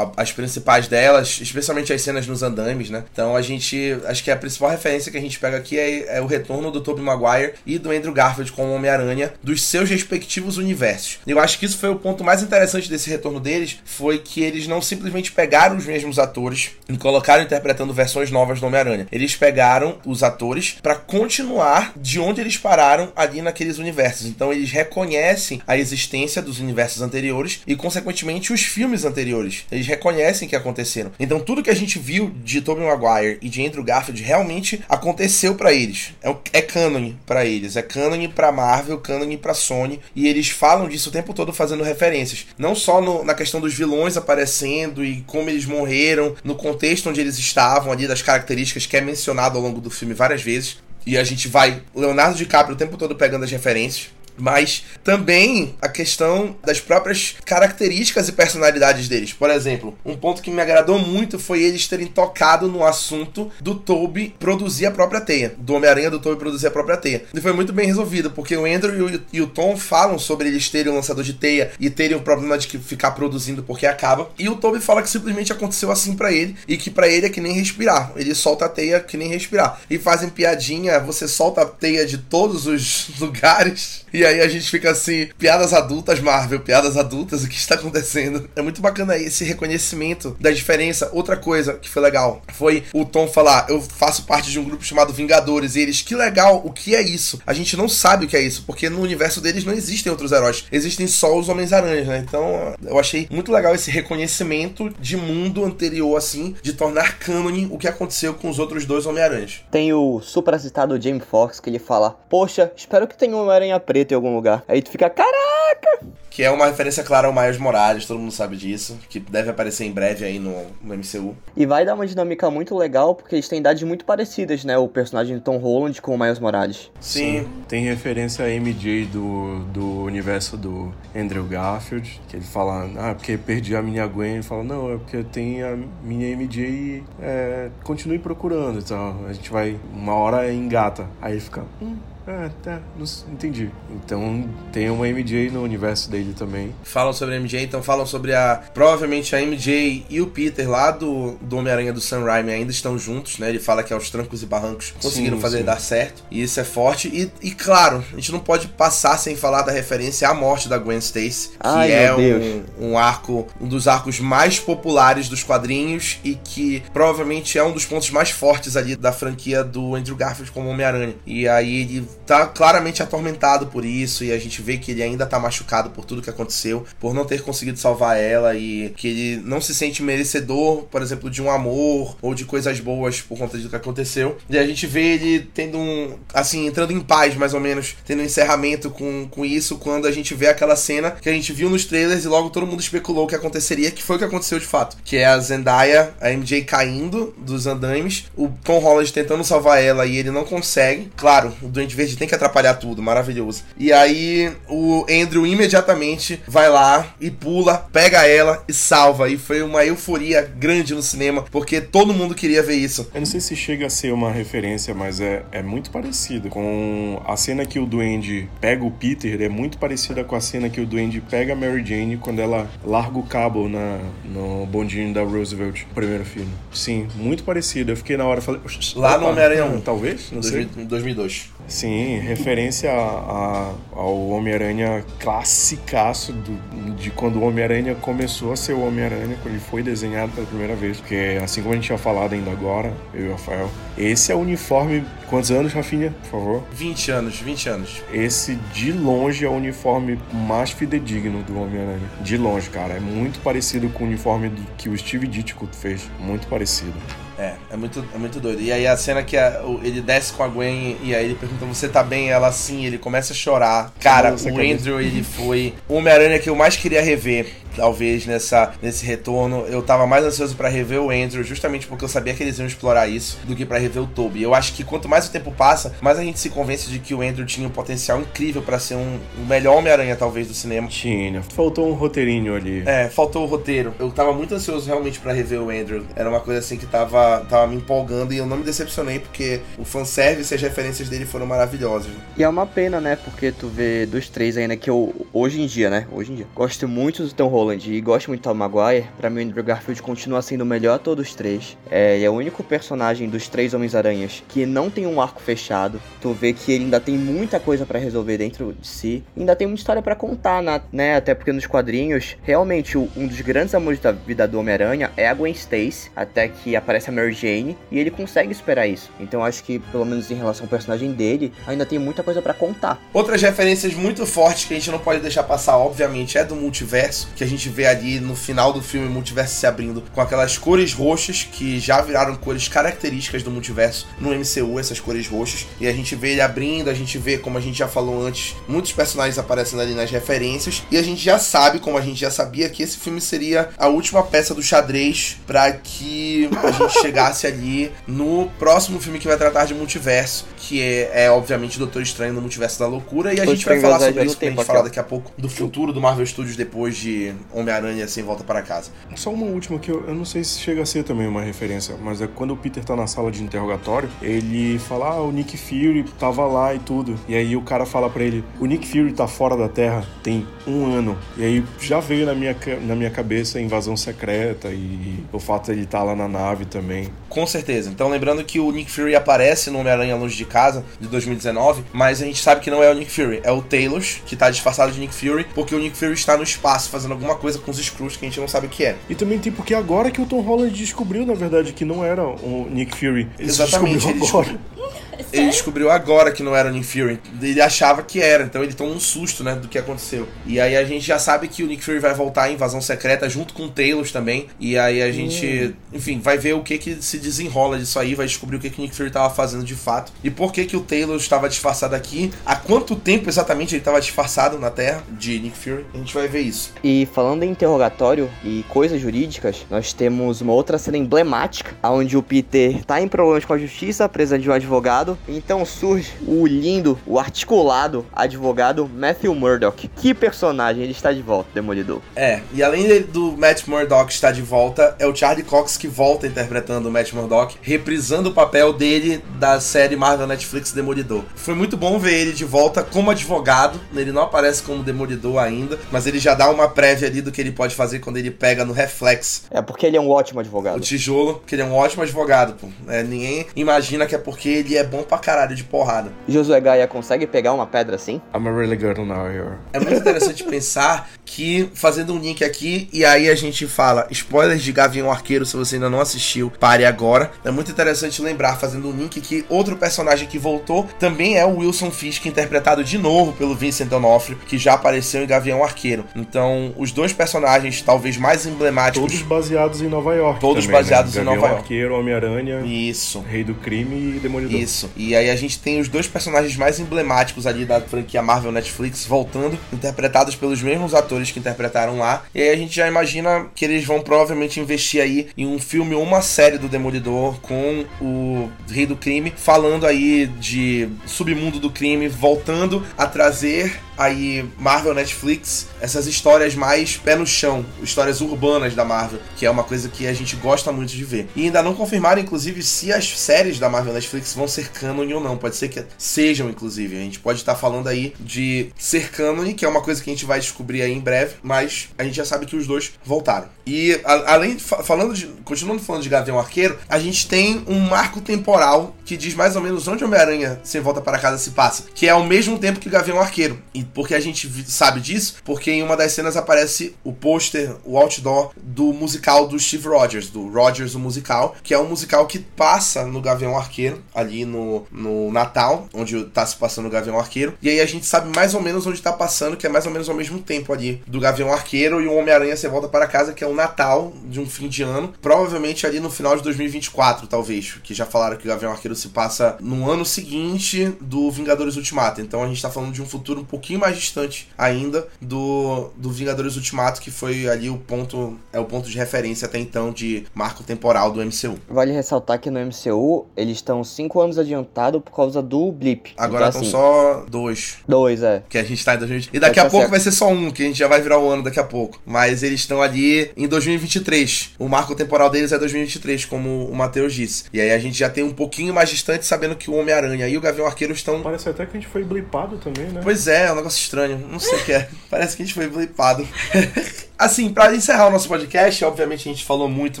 As principais delas, especialmente as cenas nos andames, né? Então a gente. Acho que a principal referência que a gente pega aqui é, é o retorno do Tobey Maguire e do Andrew Garfield como Homem-Aranha dos seus respectivos universos. Eu acho que isso foi o ponto mais interessante desse retorno deles, foi que eles não simplesmente pegaram os mesmos atores e colocaram interpretando versões novas do Homem-Aranha. Eles pegaram os atores para continuar de onde eles pararam ali naqueles universos. Então eles reconhecem a existência dos universos anteriores e, consequentemente, os filmes anteriores. Eles reconhecem que aconteceram. Então tudo que a gente viu de Tobey Maguire e de Andrew Garfield realmente aconteceu para eles. É, é canon para eles. É canon para Marvel, canon para Sony. E eles falam disso o tempo todo fazendo referências. Não só no- na questão dos vilões aparecendo e como eles morreram, no contexto onde eles estavam ali, das características que é mencionado ao longo do filme várias vezes. E a gente vai, Leonardo DiCaprio o tempo todo pegando as referências. Mas também a questão das próprias características e personalidades deles. Por exemplo, um ponto que me agradou muito foi eles terem tocado no assunto do Toby produzir a própria teia. Do Homem-Aranha do Toby produzir a própria teia. E foi muito bem resolvido, porque o Andrew e o, Tom falam sobre eles terem um lançador de teia e terem o problema de ficar produzindo porque acaba. E o Toby fala que simplesmente aconteceu assim pra ele e que pra ele é que nem respirar. Ele solta a teia que nem respirar. E fazem piadinha, você solta a teia de todos os lugares. E aí a gente fica assim, piadas adultas, Marvel, piadas adultas, o que está acontecendo? É muito bacana esse reconhecimento da diferença. Outra coisa que foi legal foi o Tom falar: eu faço parte de um grupo chamado Vingadores. E eles, que legal, o que é isso? A gente não sabe o que é isso, porque no universo deles não existem outros heróis, existem só os Homens-Aranhas, né? Então eu achei muito legal esse reconhecimento de mundo anterior, assim, de tornar cânone o que aconteceu com os outros dois Homem-Aranhas. Tem o supracitado Jamie Foxx que ele fala: Poxa, espero que tenha uma aranha em algum lugar. Aí tu fica, caraca! Que é uma referência clara ao Miles Morales, todo mundo sabe disso. Que deve aparecer em breve aí no, no MCU. E vai dar uma dinâmica muito legal, porque eles têm idades muito parecidas, né? O personagem de Tom Holland com o Miles Morales. Sim. Tem referência a MJ do, do universo do Andrew Garfield, que ele fala, ah, porque perdi a minha Gwen. Ele fala, não, é porque tem a minha MJ e é, continue procurando e tal. A gente vai, uma hora engata. Aí fica, hum, é, tá, não entendi. Então tem uma MJ no universo dele também. Falam sobre a MJ, então falam sobre a. Provavelmente a MJ e o Peter lá do, do Homem-Aranha do Sam Raimi ainda estão juntos, né? Ele fala que aos trancos e barrancos conseguiram Sim, fazer sim. dar certo. E isso é forte. E, e claro, a gente não pode passar sem falar da referência à morte da Gwen Stacy, que Ai, é meu Deus. um, um arco, um dos arcos mais populares dos quadrinhos e que provavelmente é um dos pontos mais fortes ali da franquia do Andrew Garfield como Homem-Aranha. E aí ele tá claramente atormentado por isso e a gente vê que ele ainda tá machucado por tudo que aconteceu, por não ter conseguido salvar ela e que ele não se sente merecedor, por exemplo, de um amor ou de coisas boas por conta do que aconteceu. E a gente vê ele tendo um, assim, entrando em paz mais ou menos, tendo um encerramento com, com isso quando a gente vê aquela cena que a gente viu nos trailers e logo todo mundo especulou o que aconteceria, que foi o que aconteceu de fato, que é a Zendaya, a MJ caindo dos andames, o Tom Holland tentando salvar ela e ele não consegue. Claro, o Duende Verde tem que atrapalhar tudo, maravilhoso. E aí o Andrew imediatamente vai lá e pula, pega ela e salva. E foi uma euforia grande no cinema, porque todo mundo queria ver isso. Eu não sei se chega a ser uma referência, mas é, é muito parecido com a cena que o Duende pega o Peter, é muito parecida com a cena que o Duende pega a Mary Jane quando ela larga o cabo na, no bondinho da Roosevelt, o primeiro filme. Sim, muito parecido. Eu fiquei na hora, falei... Lá no Homem-Aranha 1. Talvez, não 2000, sei. 2002. Sim, referência a, a, ao Homem-Aranha classicaço do, de quando o Homem-Aranha começou a ser o Homem-Aranha, quando ele foi desenhado pela primeira vez. Porque, assim como a gente tinha falado ainda agora, eu e o Rafael, esse é o uniforme. Quantos anos, Rafinha, por favor? 20 anos, 20 anos. Esse, de longe, é o uniforme mais fidedigno do Homem-Aranha. De longe, cara. É muito parecido com o uniforme que o Steve Ditko fez. Muito parecido. É, é muito, é muito doido. E aí a cena que a, o- ele desce com a Gwen e aí ele pergunta, você tá bem? Ela assim, ele começa a chorar. Cara, Nossa, o. Andrew, ele foi o Homem-Aranha que eu mais queria rever. Talvez nessa, nesse retorno. Eu tava mais ansioso pra rever o Andrew, justamente porque eu sabia que eles iam explorar isso, do que pra rever o Toby. Eu acho que quanto mais o tempo passa, mais a gente se convence de que o Andrew tinha um potencial incrível pra ser um, o melhor Homem-Aranha, talvez, do cinema. Tinha. Faltou um roteirinho ali. É, faltou o roteiro. Eu tava muito ansioso realmente pra rever o Andrew. Era uma coisa assim que tava, tava me empolgando e eu não me decepcionei porque o fanservice e as referências dele foram maravilhosas. E é uma pena, né? Porque tu vê dos três ainda que eu, hoje em dia, né? Hoje em dia, gosto muito do Tom Holland e gosto muito do Tom Maguire. Pra mim, o Andrew Garfield continua sendo o melhor de todos os três. É, é o único personagem dos três Homens-Aranhas que não tem um arco fechado. Tu vê que ele ainda tem muita coisa pra resolver dentro de si. Ainda tem muita história pra contar, na- né? Até porque nos quadrinhos, realmente, um dos grandes amores da vida do Homem-Aranha é a Gwen Stacy. Até que aparece a Mary Jane e ele consegue esperar isso. Então, acho que, pelo menos em relação ao personagem dele, ainda tem muita coisa pra contar. Outras referências muito fortes que a gente não pode deixar passar, obviamente, é do multiverso, que a gente vê ali no final do filme o multiverso se abrindo com aquelas cores roxas que já viraram cores características do multiverso no MCU, essas cores roxas. E a gente vê ele abrindo, a gente vê, como a gente já falou antes, muitos personagens aparecendo ali nas referências. E a gente já sabe, como a gente já sabia, que esse filme seria a última peça do xadrez para que a gente chegasse ali no próximo filme que vai tratar de multiverso, que é, é, obviamente Doutor Estranho no Multiverso da Loucura. E a gente vai falar sobre isso quando a gente falar daqui a pouco do futuro do Marvel Studios depois de Homem-Aranha sem volta para casa. Só uma última que eu, eu não sei se chega a ser também uma referência, mas é quando o Peter tá na sala de interrogatório, ele fala, ah, o Nick Fury tava lá e tudo. E aí o cara fala pra ele, o Nick Fury tá fora da Terra tem um ano. E aí já veio na minha, na minha cabeça a invasão secreta e o fato de ele estar lá na nave também. Com certeza. Então, lembrando que o Nick Fury aparece no Homem-Aranha Longe de Casa, de 2019, mas a gente sabe que não é o Nick Fury, é o Talos, que tá disfarçado de Nick Fury, porque o Nick Fury está no espaço fazendo alguma coisa com os Skrulls que a gente não sabe o que é. E também tem porque agora que o Tom Holland descobriu, na verdade, que não era o Nick Fury. Ele Exatamente, descobriu ele agora. Ele descobriu agora que não era o Nick Fury. Ele achava que era, então ele toma um susto, né, do que aconteceu. E aí a gente já sabe que o Nick Fury vai voltar em Invasão Secreta junto com o Talos também. E aí a gente, enfim, vai ver o que que se desenrola disso aí, vai descobrir o que que o Nick Fury tava fazendo de fato. E por que que o Talos estava disfarçado aqui, há quanto tempo exatamente ele estava disfarçado na Terra de Nick Fury. A gente vai ver isso. E falando em interrogatório e coisas jurídicas, nós temos uma outra cena emblemática, onde o Peter tá em problemas com a justiça, precisando de um advogado. Então surge o lindo, o articulado advogado Matthew Murdock. Que personagem, ele está de volta, Demolidor. É, e além do Matt Murdock estar de volta, é o Charlie Cox que volta interpretando o Matt Murdock, reprisando o papel dele da série Marvel Netflix Demolidor. Foi muito bom ver ele de volta como advogado, ele não aparece como Demolidor ainda, mas ele já dá uma prévia ali do que ele pode fazer quando ele pega no reflex É porque ele é um ótimo o advogado. tijolo, que ele é um ótimo advogado, pô. É, ninguém imagina que é porque ele é bom bom pra caralho de porrada. Josué Gaia consegue pegar uma pedra assim? I'm a really good lawyer. É muito interessante pensar que, fazendo um link aqui, e aí a gente fala spoilers de Gavião Arqueiro, se você ainda não assistiu, pare agora. É muito interessante lembrar, fazendo um link, que outro personagem que voltou também é o Wilson Fisk, interpretado de novo pelo Vincent D'Onofrio, que já apareceu em Gavião Arqueiro. Então, os dois personagens talvez mais emblemáticos. Todos baseados em Nova York. Todos também, baseados né? em Nova Gavião York. Arqueiro, Homem-Aranha, Isso. Rei do Crime e Demolidor. Isso. E aí a gente tem os dois personagens mais emblemáticos ali da franquia Marvel Netflix voltando, interpretados pelos mesmos atores que interpretaram lá. E aí a gente já imagina que eles vão provavelmente investir aí em um filme ou uma série do Demolidor com o Rei do Crime, falando aí de submundo do crime, voltando a trazer aí Marvel Netflix essas histórias mais pé no chão, histórias urbanas da Marvel, que é uma coisa que a gente gosta muito de ver. E ainda não confirmaram, inclusive, se as séries da Marvel Netflix vão ser canon ou não. Pode ser que sejam, inclusive. A gente pode estar falando aí de ser canon, que é uma coisa que a gente vai descobrir aí em breve, mas a gente já sabe que os dois voltaram. E a- além de fa- falando de, continuando falando de Gavião Arqueiro, a gente tem um marco temporal que diz mais ou menos onde Homem-Aranha sem volta para casa se passa, que é ao mesmo tempo que Gavião Arqueiro. E porque a gente sabe disso, porque em uma das cenas aparece o pôster, o outdoor do musical do Steve Rogers, do Rogers o musical, que é um musical que passa no Gavião Arqueiro, ali no, no Natal, onde tá se passando o Gavião Arqueiro. E aí a gente sabe mais ou menos onde tá passando, que é mais ou menos ao mesmo tempo ali do Gavião Arqueiro e o Homem-Aranha sem volta para casa, que é o Natal de um fim de ano, provavelmente ali no final de 2024, talvez, que já falaram que o Gavião Arqueiro se passa no ano seguinte do Vingadores Ultimato. Então a gente tá falando de um futuro um pouquinho mais distante ainda do, do Vingadores Ultimato, que foi ali o ponto, é o ponto de referência até então de marco temporal do MCU. Vale ressaltar que no MCU eles estão 5 anos adiantados por causa do blip. Agora estão assim, só dois. Dois, é. Que a gente tá em 2020. E daqui Vai a pouco certo. vai ser só um, que a gente já vai virar o ano daqui a pouco. Mas eles estão ali em 2023. O marco temporal deles é 2023, como o Matheus disse. E aí a gente já tem um pouquinho mais distante, sabendo que o Homem-Aranha e o Gavião Arqueiro estão. Parece até que a gente foi blipado também, né? Pois é, é um negócio estranho. Não sei o que é. Parece que a gente foi blipado. Assim, pra encerrar o nosso podcast, obviamente a gente falou muito,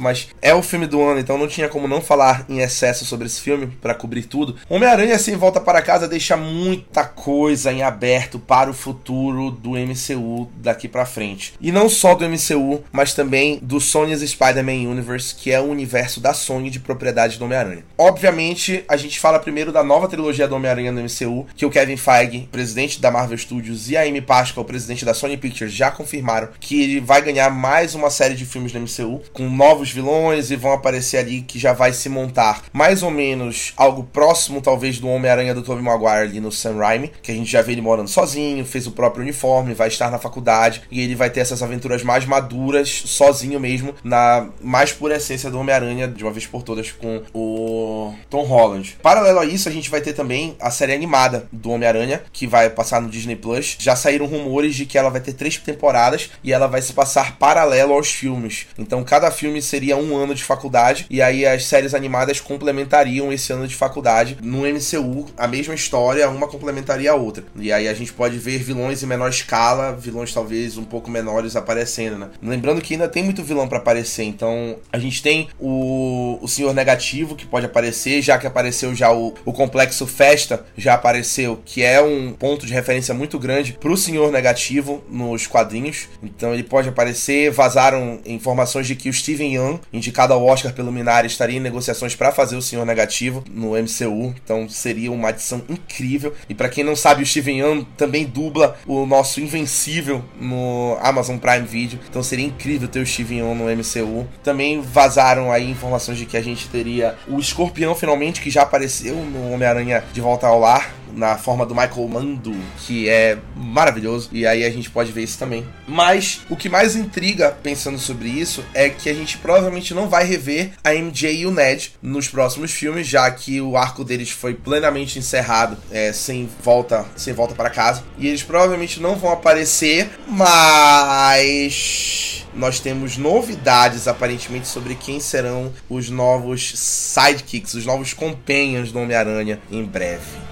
mas é o filme do ano, então não tinha como não falar em excesso sobre esse filme pra cobrir tudo. Homem-Aranha Sem Volta para Casa deixa muita coisa em aberto para o futuro do MCU daqui pra frente. E não só do MCU, mas também do Sony's Spider-Man Universe, que é o universo da Sony de propriedade do Homem-Aranha. Obviamente, a gente fala primeiro da nova trilogia do Homem-Aranha no MCU, que o Kevin Feige, presidente da Marvel Studios, e a Amy Pascal, presidente da Sony Pictures, já confirmaram que ele vai ganhar mais uma série de filmes no MCU, com novos vilões e vão aparecer ali que já vai se montar mais ou menos algo próximo, talvez, do Homem-Aranha do Tobey Maguire ali no Sam Raimi, que a gente já vê ele morando sozinho, fez o próprio uniforme, vai estar na faculdade e ele vai ter essas aventuras mais maduras, sozinho mesmo, na mais pura essência do Homem-Aranha, de uma vez por todas, com o Tom Holland. Paralelo a isso, a gente vai ter também a série animada do Homem-Aranha, que vai passar no Disney Plus. Já saíram rumores de que ela vai ter três temporadas e ela vai se passar paralelo aos filmes. Então cada filme seria um ano de faculdade e aí as séries animadas complementariam esse ano de faculdade. No MCU, a mesma história, uma complementaria a outra. E aí a gente pode ver vilões em menor escala, vilões talvez um pouco menores aparecendo, né? Lembrando que ainda tem muito vilão para aparecer, então a gente tem o, o Senhor Negativo que pode aparecer, já que apareceu já o, o Complexo Festa, já apareceu, que é um ponto de referência muito grande pro Senhor Negativo nos quadrinhos. Então ele pode aparecer. Vazaram informações de que o Steven Yeun, indicado ao Oscar pelo Minari, estaria em negociações para fazer o Senhor Negativo no MCU. Então seria uma adição incrível. E para quem não sabe, o Steven Yeun também dubla o nosso Invencível no Amazon Prime Video. Então seria incrível ter o Steven Yeun no MCU. Também vazaram aí informações de que a gente teria o Escorpião finalmente, que já apareceu no Homem-Aranha de Volta ao Lar na forma do Michael Mando, que é maravilhoso, e aí a gente pode ver isso também. Mas o que mais intriga pensando sobre isso é que a gente provavelmente não vai rever a MJ e o Ned nos próximos filmes, já que o arco deles foi plenamente encerrado, é, sem volta, sem volta para casa, e eles provavelmente não vão aparecer, mas nós temos novidades aparentemente sobre quem serão os novos sidekicks, os novos companions do Homem-Aranha em breve.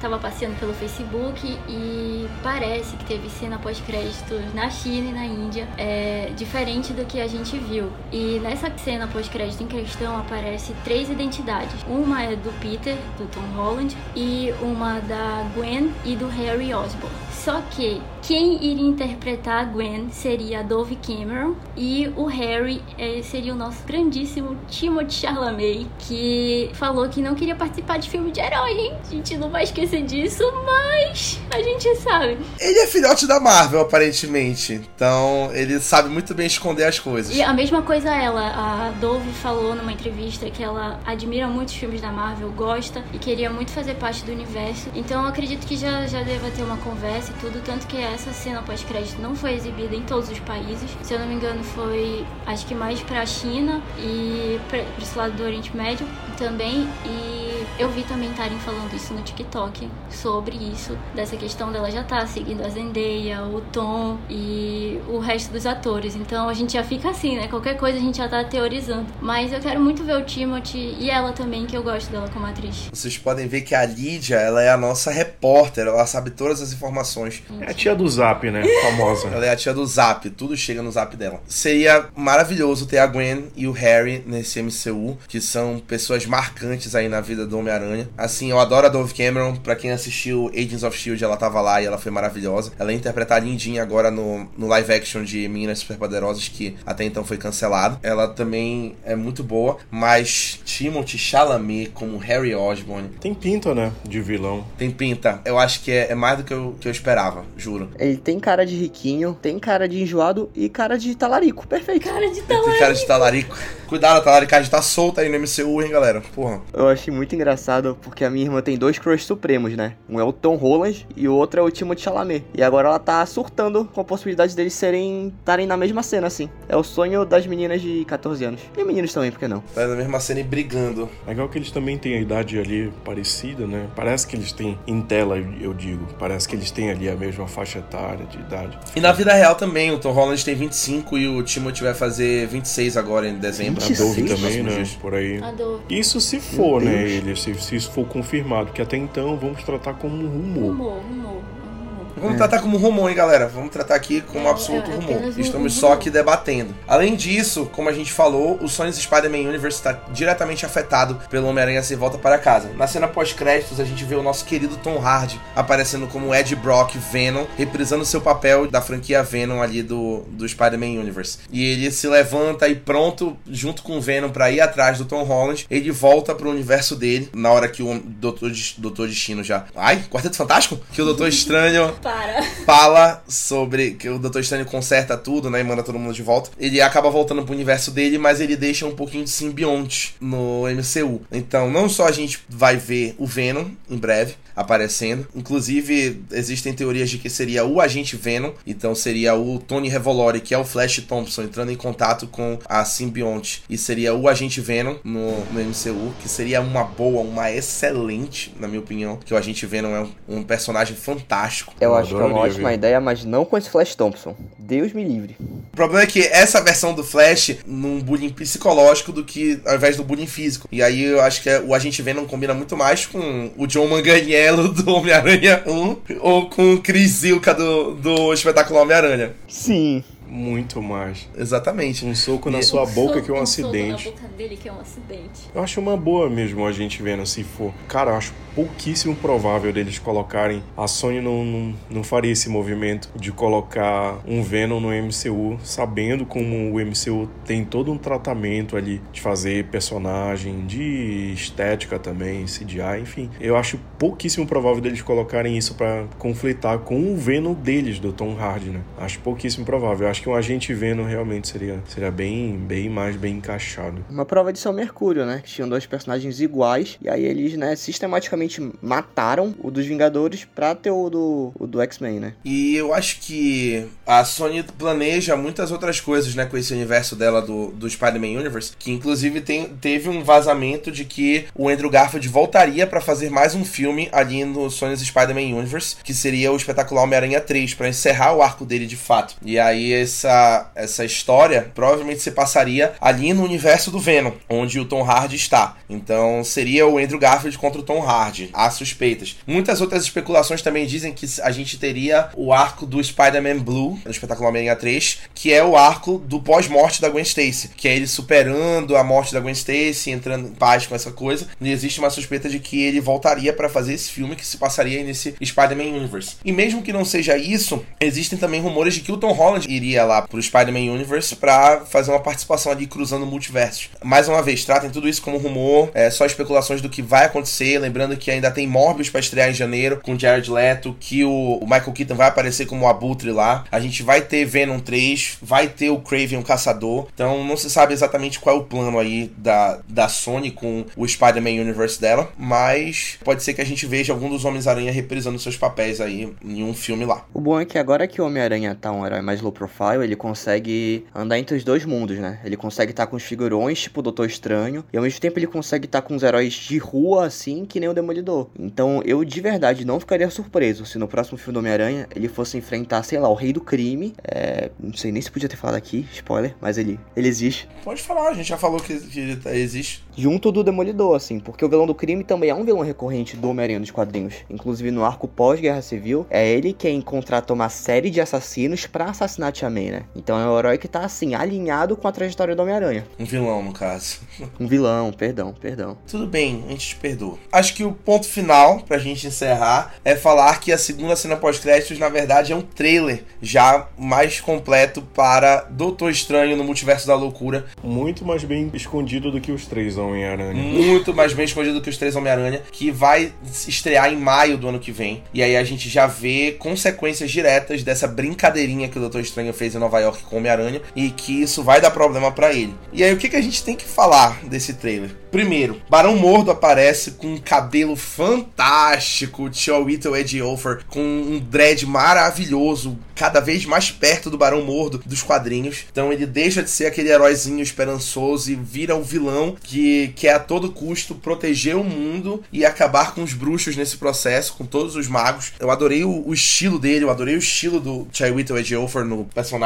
Tava passeando pelo Facebook e parece que teve cena pós-créditos na China e na Índia, é, diferente do que a gente viu. E nessa cena pós-crédito em questão aparece três identidades. Uma é do Peter, do Tom Holland, e uma da Gwen e do Harry Osborn. Só que quem iria interpretar a Gwen seria a Dove Cameron e o Harry é, seria o nosso grandíssimo Timothée Chalamet, que falou que não queria participar de filme de herói, hein? A gente não vai esquecer disso, mas a gente sabe. Ele é filhote da Marvel, aparentemente. Então, ele sabe muito bem esconder as coisas. E a mesma coisa ela, a Dove falou numa entrevista que ela admira muitos filmes da Marvel, gosta e queria muito fazer parte do universo. Então, eu acredito que já, já deva ter uma conversa e tudo, tanto que essa cena pós-crédito não foi exibida em todos os países. Se eu não me engano, foi acho que mais pra China e pra, pra esse lado do Oriente Médio também. E eu vi também estarem falando isso no TikTok sobre isso, dessa questão dela já estar tá seguindo a Zendaya, o Tom e o resto dos atores. Então a gente já fica assim, né? Qualquer coisa a gente já tá teorizando. Mas eu quero muito ver o Timothy e ela também, que eu gosto dela como atriz. Vocês podem ver que a Lídia, ela é a nossa repórter, ela sabe todas as informações. É a tia do Zap, né? Famosa. ela é a tia do Zap, tudo chega no Zap dela. Seria maravilhoso ter a Gwen e o Harry nesse MCU, que são pessoas marcantes aí na vida do Homem-Aranha. Assim, eu adoro a Dove Cameron. Pra quem assistiu Agents of Shield, ela tava lá e ela foi maravilhosa. Ela ia interpretar a Lindinha agora no, no live action de Meninas Superpoderosas, que até então foi cancelado. Ela também é muito boa, mas Timothy Chalamet como Harry Osborn. Tem pinta, né? De vilão. Tem pinta. Eu acho que é, é mais do que eu, que eu esperava, juro. Ele tem cara de riquinho, tem cara de enjoado e cara de talarico. Perfeito. Cara de talarico. Tem cara de talarico. Cuidado, a talaricagem tá solta aí no MCU, hein, galera? Porra. Eu achei muito engraçado porque a minha irmã tem dois crush supremos, né? Um é o Tom Holland e o outro é o Timothée Chalamet. E agora ela tá surtando com a possibilidade deles serem estarem na mesma cena, assim. É o sonho das meninas de 14 anos. E meninos também, por que não? Tá na mesma cena e brigando. Legal que eles também têm a idade ali parecida, né? Parece que eles têm, em tela eu digo, parece que eles têm ali a mesma faixa etária de idade. E na vida real também, o Tom Holland tem 25 e o Timothy vai fazer 26 agora em dezembro. 26? A Dove também, né? Por aí. Isso se for, Meu né? Deus. Ele, se, se isso for confirmado, que até então vamos tratar como um rumor. Rumor, rumor, Vamos tratar como rumor, hein, galera? Vamos tratar aqui como É, absoluto é rumor. um- Estamos só aqui debatendo. Além disso, como a gente falou, o Sony's Spider-Man Universe está diretamente afetado pelo Homem-Aranha sem volta para casa. Na cena pós-créditos, a gente vê o nosso querido Tom Hardy aparecendo como Ed Brock Venom, reprisando seu papel da franquia Venom ali do, do Spider-Man Universe. E ele se levanta e pronto, junto com o Venom, pra ir atrás do Tom Holland. Ele volta pro universo dele, na hora que o Doutor, Doutor Destino já. Ai, Quarteto Fantástico? Que o Doutor Estranho Para. fala sobre que o Doutor Estranho conserta tudo, né? E manda todo mundo de volta. Ele acaba voltando pro universo dele, mas ele deixa um pouquinho de simbionte no MCU. Então, não só a gente vai ver o Venom em breve aparecendo. Inclusive, existem teorias de que seria o agente Venom. Então, seria o Tony Revolori, que é o Flash Thompson, entrando em contato com a simbionte. E seria o agente Venom no, no MCU, que seria uma boa, uma excelente, na minha opinião. Que o agente Venom é um, um personagem fantástico. Eu Eu acho que é uma ótima ver. ideia, mas não com esse Flash Thompson. Deus me livre. O problema é que essa versão do Flash num bullying psicológico do que ao invés do bullying físico. E aí eu acho que o Agente Venom combina muito mais com o John Manganiello do Homem-Aranha 1 ou com o Chris Zilka do, do espetáculo Homem-Aranha. Sim. Muito mais. Exatamente. Um soco na E- sua boca que é um Um soco acidente. na boca dele que é um acidente. Eu acho uma boa mesmo a gente vendo se for. Cara, eu acho pouquíssimo provável deles colocarem. A Sony não, não, não faria esse movimento de colocar um Venom no MCU, sabendo como o MCU tem todo um tratamento ali de fazer personagem, de estética também, CGI, enfim. Eu acho pouquíssimo provável deles colocarem isso pra conflitar com o Venom deles, do Tom Hardy, né? Acho pouquíssimo provável. Eu acho que um agente Venom realmente seria, seria bem, bem mais bem encaixado. Uma prova disso é o Mercúrio, né? Que tinham dois personagens iguais. E aí eles, né, sistematicamente mataram o dos Vingadores pra ter o do, o do X-Men, né? E eu acho que a Sony planeja muitas outras coisas, né, com esse universo dela do, do Spider-Man Universe, que inclusive tem, teve um vazamento de que o Andrew Garfield voltaria pra fazer mais um filme ali no Sony's Spider-Man Universe, que seria o espetacular Homem-Aranha 3, pra encerrar o arco dele de fato. E aí essa, essa história provavelmente se passaria ali no universo do Venom, onde o Tom Hardy está. Então seria o Andrew Garfield contra o Tom Hardy. Há suspeitas. Muitas outras especulações também dizem que a gente teria o arco do Spider-Man Blue, no espetáculo Homem-Aranha 3, que é o arco do pós-morte da Gwen Stacy, que é ele superando a morte da Gwen Stacy, entrando em paz com essa coisa. E existe uma suspeita de que ele voltaria para fazer esse filme que se passaria nesse Spider-Man Universe. E mesmo que não seja isso, existem também rumores de que o Tom Holland iria lá pro Spider-Man Universe para fazer uma participação ali cruzando multiversos. Mais uma vez, tratem tudo isso como rumor, é só especulações do que vai acontecer, lembrando que ainda tem Morbius para estrear em janeiro com Jared Leto, que o Michael Keaton vai aparecer como o Abutre lá. A gente vai ter Venom 3, vai ter o Craven o Caçador. Então não se sabe exatamente qual é o plano aí da, da Sony com o Spider-Man Universe dela, mas pode ser que a gente veja algum dos Homens-Aranha reprisando seus papéis aí em um filme lá. O bom é que agora que o Homem-Aranha tá um herói mais low profile, ele consegue andar entre os dois mundos, né? Ele consegue estar tá com os figurões, tipo o Doutor Estranho, e ao mesmo tempo ele consegue estar tá com os heróis de rua, assim, que nem o Demolidor. Então eu de verdade não ficaria surpreso se no próximo filme do Homem-Aranha ele fosse enfrentar, sei lá, o Rei do Crime. É... Não sei nem se podia ter falado aqui, spoiler, mas ele, ele existe. Pode falar, a gente já falou que, ele tá, existe. Junto do Demolidor, assim, porque o vilão do crime também é um vilão recorrente do Homem-Aranha dos quadrinhos. Inclusive no arco pós-Guerra Civil, é ele quem contrata uma série de assassinos para assassinar Tia May, né? Então é o herói que tá, assim, alinhado com a trajetória do Homem-Aranha. Um vilão, no caso. um vilão, perdão, perdão. Tudo bem, a gente te perdoa. Acho que o ponto final, pra gente encerrar, é falar que a segunda cena pós-créditos, na verdade, é um trailer já mais completo para Doutor Estranho no Multiverso da Loucura. Muito mais bem escondido do que os três Homem-Aranha. Muito mais bem escondido do que os três Homem-Aranha, que vai estrear em maio do ano que vem. E aí a gente já vê consequências diretas dessa brincadeirinha que o Doutor Estranho fez em Nova York com Homem-Aranha e que isso vai dar problema para ele. E aí o que, que a gente tem que falar desse trailer? Primeiro, Barão Mordo aparece com um cabelo fantástico, Tio Whittle Ed Offer com um dread maravilhoso, cada vez mais perto do Barão Mordo dos quadrinhos. Então ele deixa de ser aquele heróizinho esperançoso e vira o um vilão que quer a todo custo proteger o mundo e acabar com os bruxos nesse processo, com todos os magos. Eu adorei o, o estilo dele, eu adorei o estilo do Chai Whittle Ed Offer no personagem.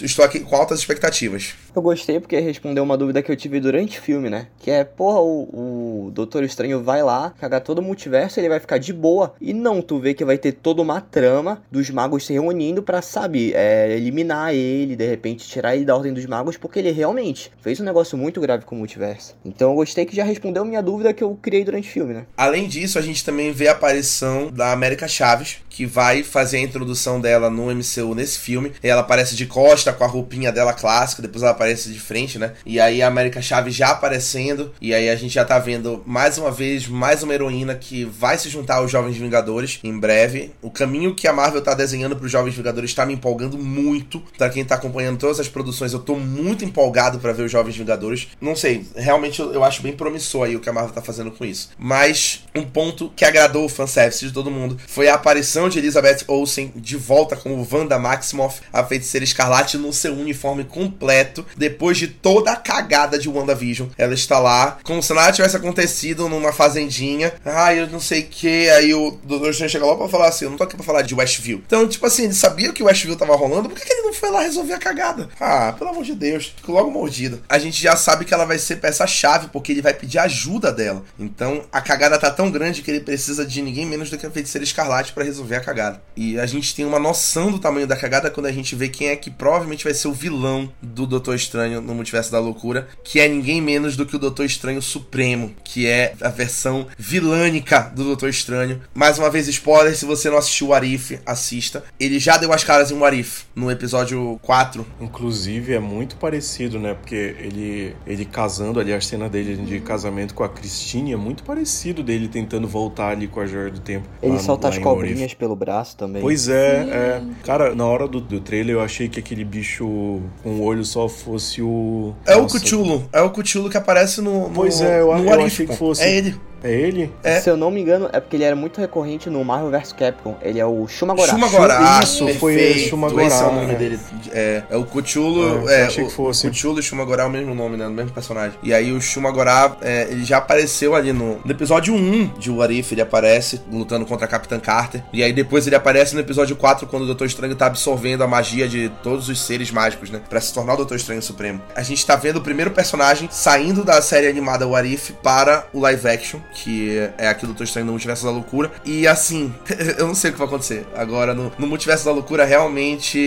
Estou aqui com altas expectativas. Eu gostei porque respondeu uma dúvida que eu tive durante o filme, né? Que é, porra, o, o Doutor Estranho vai lá, cagar todo o multiverso, ele vai ficar de boa. E não, tu vê que vai ter toda uma trama dos magos se reunindo para sabe, é, eliminar ele, de repente tirar ele da Ordem dos Magos, porque ele realmente fez um negócio muito grave com o multiverso. Então eu gostei que já respondeu minha dúvida que eu criei durante o filme, né? Além disso, a gente também vê a aparição da América Chaves, que vai fazer a introdução dela no MCU nesse filme. Ela aparece de costa com a roupinha dela clássica, depois ela aparece de frente, né? E aí a América Chaves já aparecendo, e aí a gente já tá vendo mais uma vez mais uma heroína que vai se juntar aos Jovens Vingadores em breve. O caminho que a Marvel tá desenhando para os Jovens Vingadores tá me empolgando muito. Para quem tá acompanhando todas as produções, eu tô muito empolgado para ver os Jovens Vingadores. Não sei, realmente eu, eu acho bem promissor aí o que a Marvel tá fazendo com isso. Mas um ponto que agradou o fanservice de todo mundo foi a aparição de Elizabeth Olsen de volta como Wanda Maximoff, a feiticeira escarlate, no seu uniforme completo, depois de toda a cagada de WandaVision. Ela está lá, como se nada tivesse acontecido numa fazendinha. Ai, eu não sei o que. Aí o Dr. Strange chega lá pra falar assim: eu não tô aqui pra falar de Westview. Então, tipo assim, ele sabia que o Westview tava rolando, por que, que ele não foi lá resolver a cagada? Ah, pelo amor de Deus, fico logo mordido. A gente já sabe que ela vai ser peça-chave, porque ele vai pedir ajuda dela. Então, a cagada tá tão grande que ele precisa de ninguém menos do que a feiticeira escarlate para resolver a cagada. E a gente tem uma noção do tamanho da cagada quando a gente vê quem é que provavelmente vai ser o vilão do Doutor Estranho no Multiverso da Loucura, que é ninguém menos do que o Doutor Estranho Supremo, que é a versão vilânica do Doutor Estranho. Mais uma vez, spoiler, se você não assistiu o Arif, assista. Ele já deu as caras em o Arif no episódio 4. Inclusive, é muito parecido, né? Porque ele, ele casando ali, a cena dele de casamento com a Christine é muito parecido dele tentando voltar ali com a Joia do Tempo. Ele solta as cobrinhas pelo braço também. Pois é, é. Cara, na hora do, do trailer eu achei que aquele bicho com o olho só fosse o. É Nossa. o Cthulhu. É o Cthulhu que aparece no. no pois é, eu, no eu achei que fosse. É ele. É ele? É. Se eu não me engano, é porque ele era muito recorrente no Marvel vs Capcom. Ele é o Shumagorá. Shumagorá. Isso, foi esse Shumagorá. Esse é o nome dele. É, é o Cthulhu. É, é, achei o, que fosse. O Cthulhu e Shumagorá é o mesmo nome, né? O mesmo personagem. E aí o Shumagorá, é, ele já apareceu ali no, no episódio 1 de What If, ele aparece lutando contra a Capitã Carter. E aí depois ele aparece no episódio 4, quando o Doutor Estranho tá absorvendo a magia de todos os seres mágicos, né? Pra se tornar o Doutor Estranho Supremo. A gente tá vendo o primeiro personagem saindo da série animada What If para o live action. Que é aqui do Doutor Estranho no Multiverso da Loucura. E assim, eu não sei o que vai acontecer. Agora, no, no Multiverso da Loucura, realmente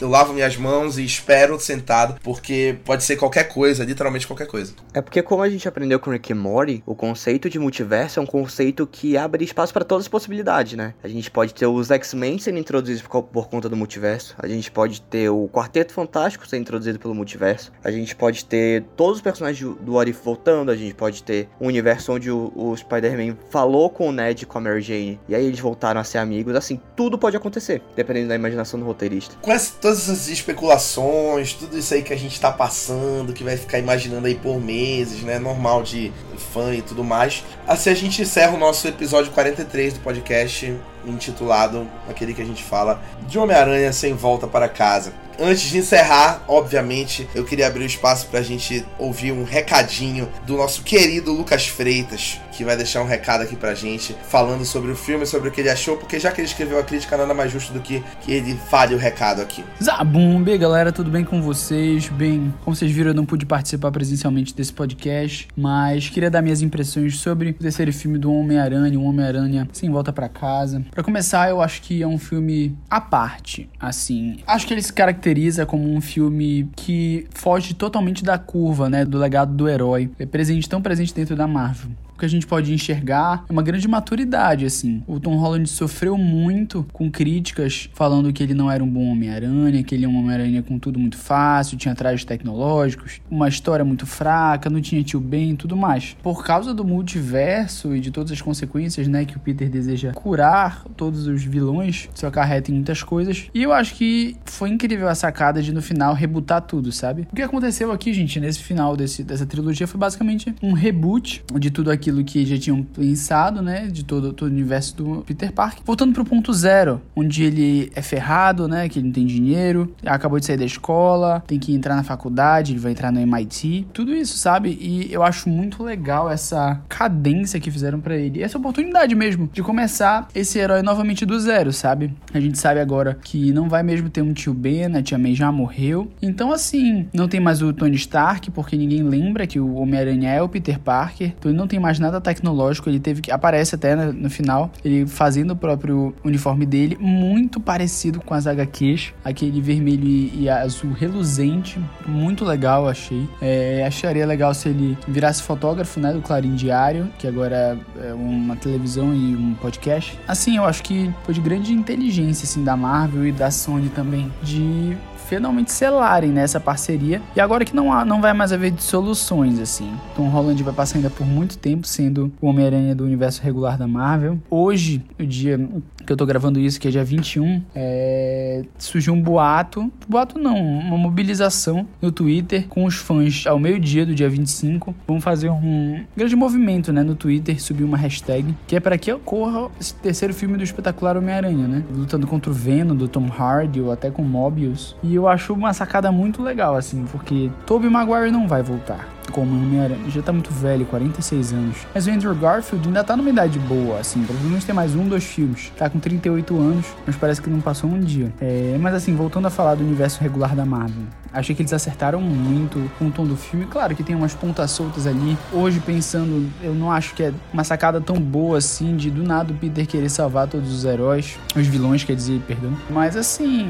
eu lavo minhas mãos e espero sentado, porque pode ser qualquer coisa, literalmente qualquer coisa. É porque, como a gente aprendeu com Rick e Morty, o conceito de multiverso é um conceito que abre espaço para todas as possibilidades, né? A gente pode ter os X-Men sendo introduzidos por, por conta do multiverso, a gente pode ter o Quarteto Fantástico sendo introduzido pelo multiverso, a gente pode ter todos os personagens do What If voltando, a gente pode ter um universo onde o, o Spider-Man falou com o Ned e com a Mary Jane, e aí eles voltaram a ser amigos, assim, tudo pode acontecer, dependendo da imaginação do roteirista. Com essa, todas essas especulações, tudo isso aí que a gente tá passando, que vai ficar imaginando aí por meses, né? Normal de fã e tudo mais. Assim a gente encerra o nosso episódio 43 do podcast, intitulado aquele que a gente fala de Homem-Aranha sem volta para casa. Antes de encerrar, obviamente, eu queria abrir o espaço pra gente ouvir um recadinho do nosso querido Lucas Freitas, que vai deixar um recado aqui pra gente, falando sobre o filme, sobre o que ele achou, porque já que ele escreveu a crítica, nada mais justo do que que ele fale o recado aqui. Zabumbe, galera, tudo bem com vocês? Bem, como vocês viram, eu não pude participar presencialmente desse podcast, mas queria dar minhas impressões sobre o terceiro filme do Homem-Aranha, o Homem-Aranha sem volta para casa. Para começar, eu acho que é um filme à parte, assim. Acho que ele se caracteriza como um filme que foge totalmente da curva, né, do legado do herói. É presente tão presente dentro da Marvel que a gente pode enxergar é uma grande maturidade, assim. O Tom Holland sofreu muito com críticas falando que ele não era um bom Homem-Aranha, que ele é um Homem-Aranha com tudo muito fácil, tinha trajes tecnológicos, uma história muito fraca, não tinha tio Ben e tudo mais. Por causa do multiverso e de todas as consequências, né, que o Peter deseja curar todos os vilões, isso acarreta em muitas coisas. E eu acho que foi incrível a sacada de no final rebutar tudo, sabe? O que aconteceu aqui, gente, nesse final desse, dessa trilogia foi basicamente um reboot de tudo aquilo aquilo que já tinham pensado, né? De todo, todo o universo do Peter Parker. Voltando pro ponto zero, onde ele é ferrado, né? Que ele não tem dinheiro, acabou de sair da escola, tem que entrar na faculdade, ele vai entrar no MIT. Tudo isso, sabe? E eu acho muito legal essa cadência que fizeram para ele. Essa oportunidade mesmo de começar esse herói novamente do zero, sabe? A gente sabe agora que não vai mesmo ter um tio Ben, a tia May já morreu. Então, assim, não tem mais o Tony Stark, porque ninguém lembra que o Homem-Aranha é o Peter Parker. Então ele não tem mais nada tecnológico, ele teve que. Aparece até no, no, final, ele fazendo o próprio uniforme dele, muito parecido com as HQs, aquele vermelho e, e azul reluzente, muito legal, achei. É, acharia legal se ele virasse fotógrafo, né, do Clarim Diário, que agora é uma televisão e um podcast. Assim, eu acho que foi de grande inteligência, assim, da Marvel e da Sony também, de finalmente selarem nessa né, parceria. E agora que não, há, não vai mais haver dissoluções, assim. Tom Holland vai passar ainda por muito tempo sendo o Homem-Aranha do universo regular da Marvel. Hoje, o dia que eu tô gravando isso, que é dia 21, é... surgiu um boato. Boato não, uma mobilização no Twitter com os fãs ao meio-dia do dia 25. Vamos fazer um grande movimento, né, no Twitter, subir uma hashtag, que é para que ocorra esse terceiro filme do espetacular Homem-Aranha, né? Lutando contra o Venom, do Tom Hardy, ou até com Mobius. E eu acho uma sacada muito legal, assim, porque Tobey Maguire não vai voltar como Homem-Aranha. Já tá muito velho, 46 anos. Mas o Andrew Garfield ainda tá numa idade boa, assim. Provavelmente tem mais um, dois filmes. Tá com 38 anos, mas parece que não passou um dia. É, mas assim, voltando a falar do universo regular da Marvel. Achei que eles acertaram muito com o tom do filme. Claro que tem umas pontas soltas ali. Hoje, pensando, eu não acho que é uma sacada tão boa assim de do nada o Peter querer salvar todos os heróis. Os vilões, quer dizer, perdão. Mas assim,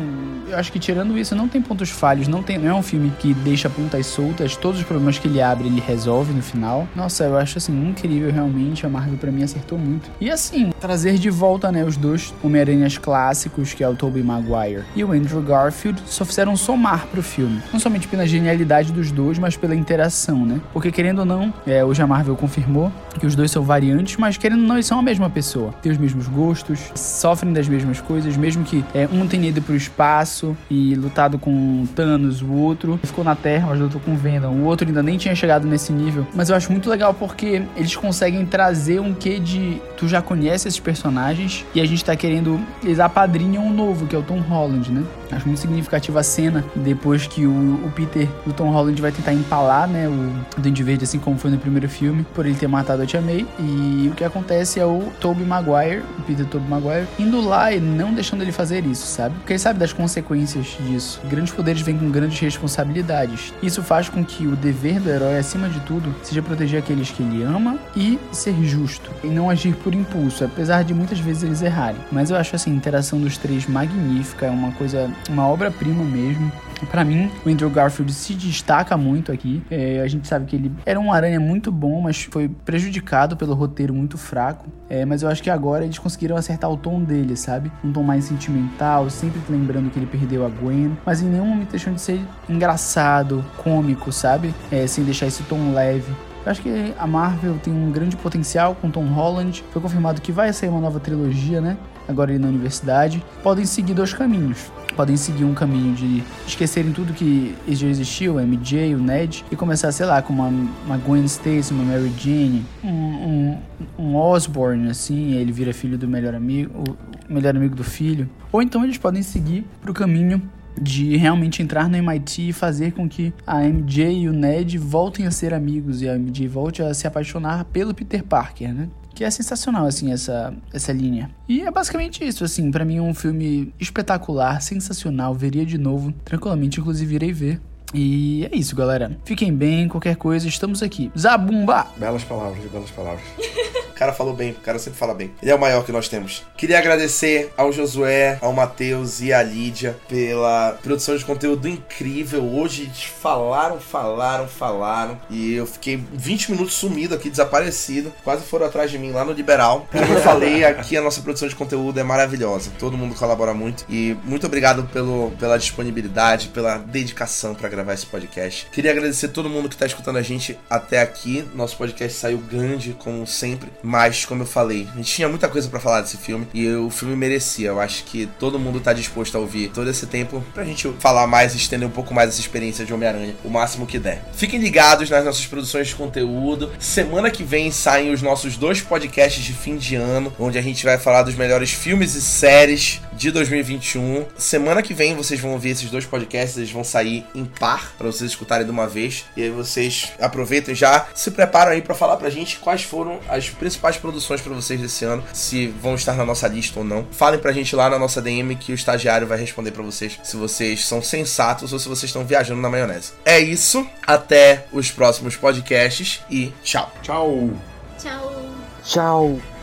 eu acho que tirando isso, não tem pontos falhos. Não, tem, não é um filme que deixa pontas soltas. Todos os problemas que ele abre, ele resolve no final. Nossa, eu acho assim, incrível realmente. A Marvel pra mim acertou muito. E assim, trazer de volta, né, os dois Homem-Aranhas clássicos, que é o Tobey Maguire e o Andrew Garfield, só fizeram somar pro filme. Não somente pela genialidade dos dois, mas pela interação, né? Porque querendo ou não, é, hoje a Marvel confirmou que os dois são variantes, mas querendo ou não, eles são a mesma pessoa. Tem os mesmos gostos, sofrem das mesmas coisas, mesmo que é, um tenha ido pro espaço e lutado com Thanos, o outro ficou na Terra, mas lutou com Venom. O outro ainda nem tinha chegado nesse nível. Mas eu acho muito legal porque eles conseguem trazer um quê de. Tu já conhece esses personagens e a gente tá querendo. Eles apadrinham um novo, que é o Tom Holland, né? Acho muito significativa a cena depois que o, o Peter do Tom Holland vai tentar empalar, né? O Duende Verde, assim como foi no primeiro filme, por ele ter matado Eu Te Amei. E o que acontece é o Tobey Maguire, o Peter Tobey Maguire, indo lá e não deixando ele fazer isso, sabe? Porque ele sabe das consequências disso. Grandes poderes vêm com grandes responsabilidades. Isso faz com que o dever do herói, acima de tudo, seja proteger aqueles que ele ama e ser justo. E não agir por impulso, apesar de muitas vezes eles errarem. Mas eu acho assim, a interação dos três magnífica, é uma coisa, uma obra-prima mesmo. Para mim, o Andrew Garfield se destaca muito aqui. É, a gente sabe que ele era um aranha muito bom, mas foi prejudicado pelo roteiro muito fraco. É, mas eu acho que agora eles conseguiram acertar o tom dele, sabe? Um tom mais sentimental, sempre lembrando que ele perdeu a Gwen, mas em nenhum momento deixando de ser engraçado, cômico, sabe? É, sem deixar esse tom leve. Eu acho que a Marvel tem um grande potencial com Tom Holland. Foi confirmado que vai sair uma nova trilogia, né? Agora ele na universidade. Podem seguir dois caminhos podem seguir um caminho de esquecerem tudo que já existiu, o MJ, o Ned, e começar, sei lá, com uma, uma Gwen Stacy, uma Mary Jane, um, um, um Osborne, assim, ele vira filho do melhor amigo, o melhor amigo do filho. Ou então eles podem seguir pro caminho de realmente entrar no MIT e fazer com que a MJ e o Ned voltem a ser amigos e a MJ volte a se apaixonar pelo Peter Parker, né? Que é sensacional, assim, essa, essa linha. E é basicamente isso, assim, para mim é um filme espetacular, sensacional, veria de novo, tranquilamente, inclusive irei ver. E é isso, galera. Fiquem bem, qualquer coisa, estamos aqui. Zabumba! Belas palavras, belas palavras. o cara falou bem, o cara sempre fala bem. Ele é o maior que nós temos. Queria agradecer ao Josué, ao Matheus e à Lídia pela produção de conteúdo incrível. Hoje eles falaram, falaram, falaram. E eu fiquei 20 minutos sumido aqui, desaparecido. Quase foram atrás de mim lá no Liberal. Como eu falei, aqui a nossa produção de conteúdo é maravilhosa. Todo mundo colabora muito. E muito obrigado pelo, pela disponibilidade, pela dedicação para gravar esse podcast. Queria agradecer todo mundo que está escutando a gente até aqui. Nosso podcast saiu grande, como sempre, mas como eu falei, a gente tinha muita coisa para falar desse filme e o filme merecia. Eu acho que todo mundo está disposto a ouvir todo esse tempo pra gente falar mais estender um pouco mais essa experiência de Homem-Aranha, o máximo que der. Fiquem ligados nas nossas produções de conteúdo. Semana que vem saem os nossos dois podcasts de fim de ano, onde a gente vai falar dos melhores filmes e séries de 2021. Semana que vem vocês vão ouvir esses dois podcasts, eles vão sair em par para vocês escutarem de uma vez. E aí vocês aproveitem já, se preparam aí para falar pra gente quais foram as principais produções para vocês desse ano, se vão estar na nossa lista ou não. Falem pra gente lá na nossa DM que o estagiário vai responder para vocês se vocês são sensatos ou se vocês estão viajando na maionese. É isso, até os próximos podcasts e tchau. Tchau. Tchau. Tchau.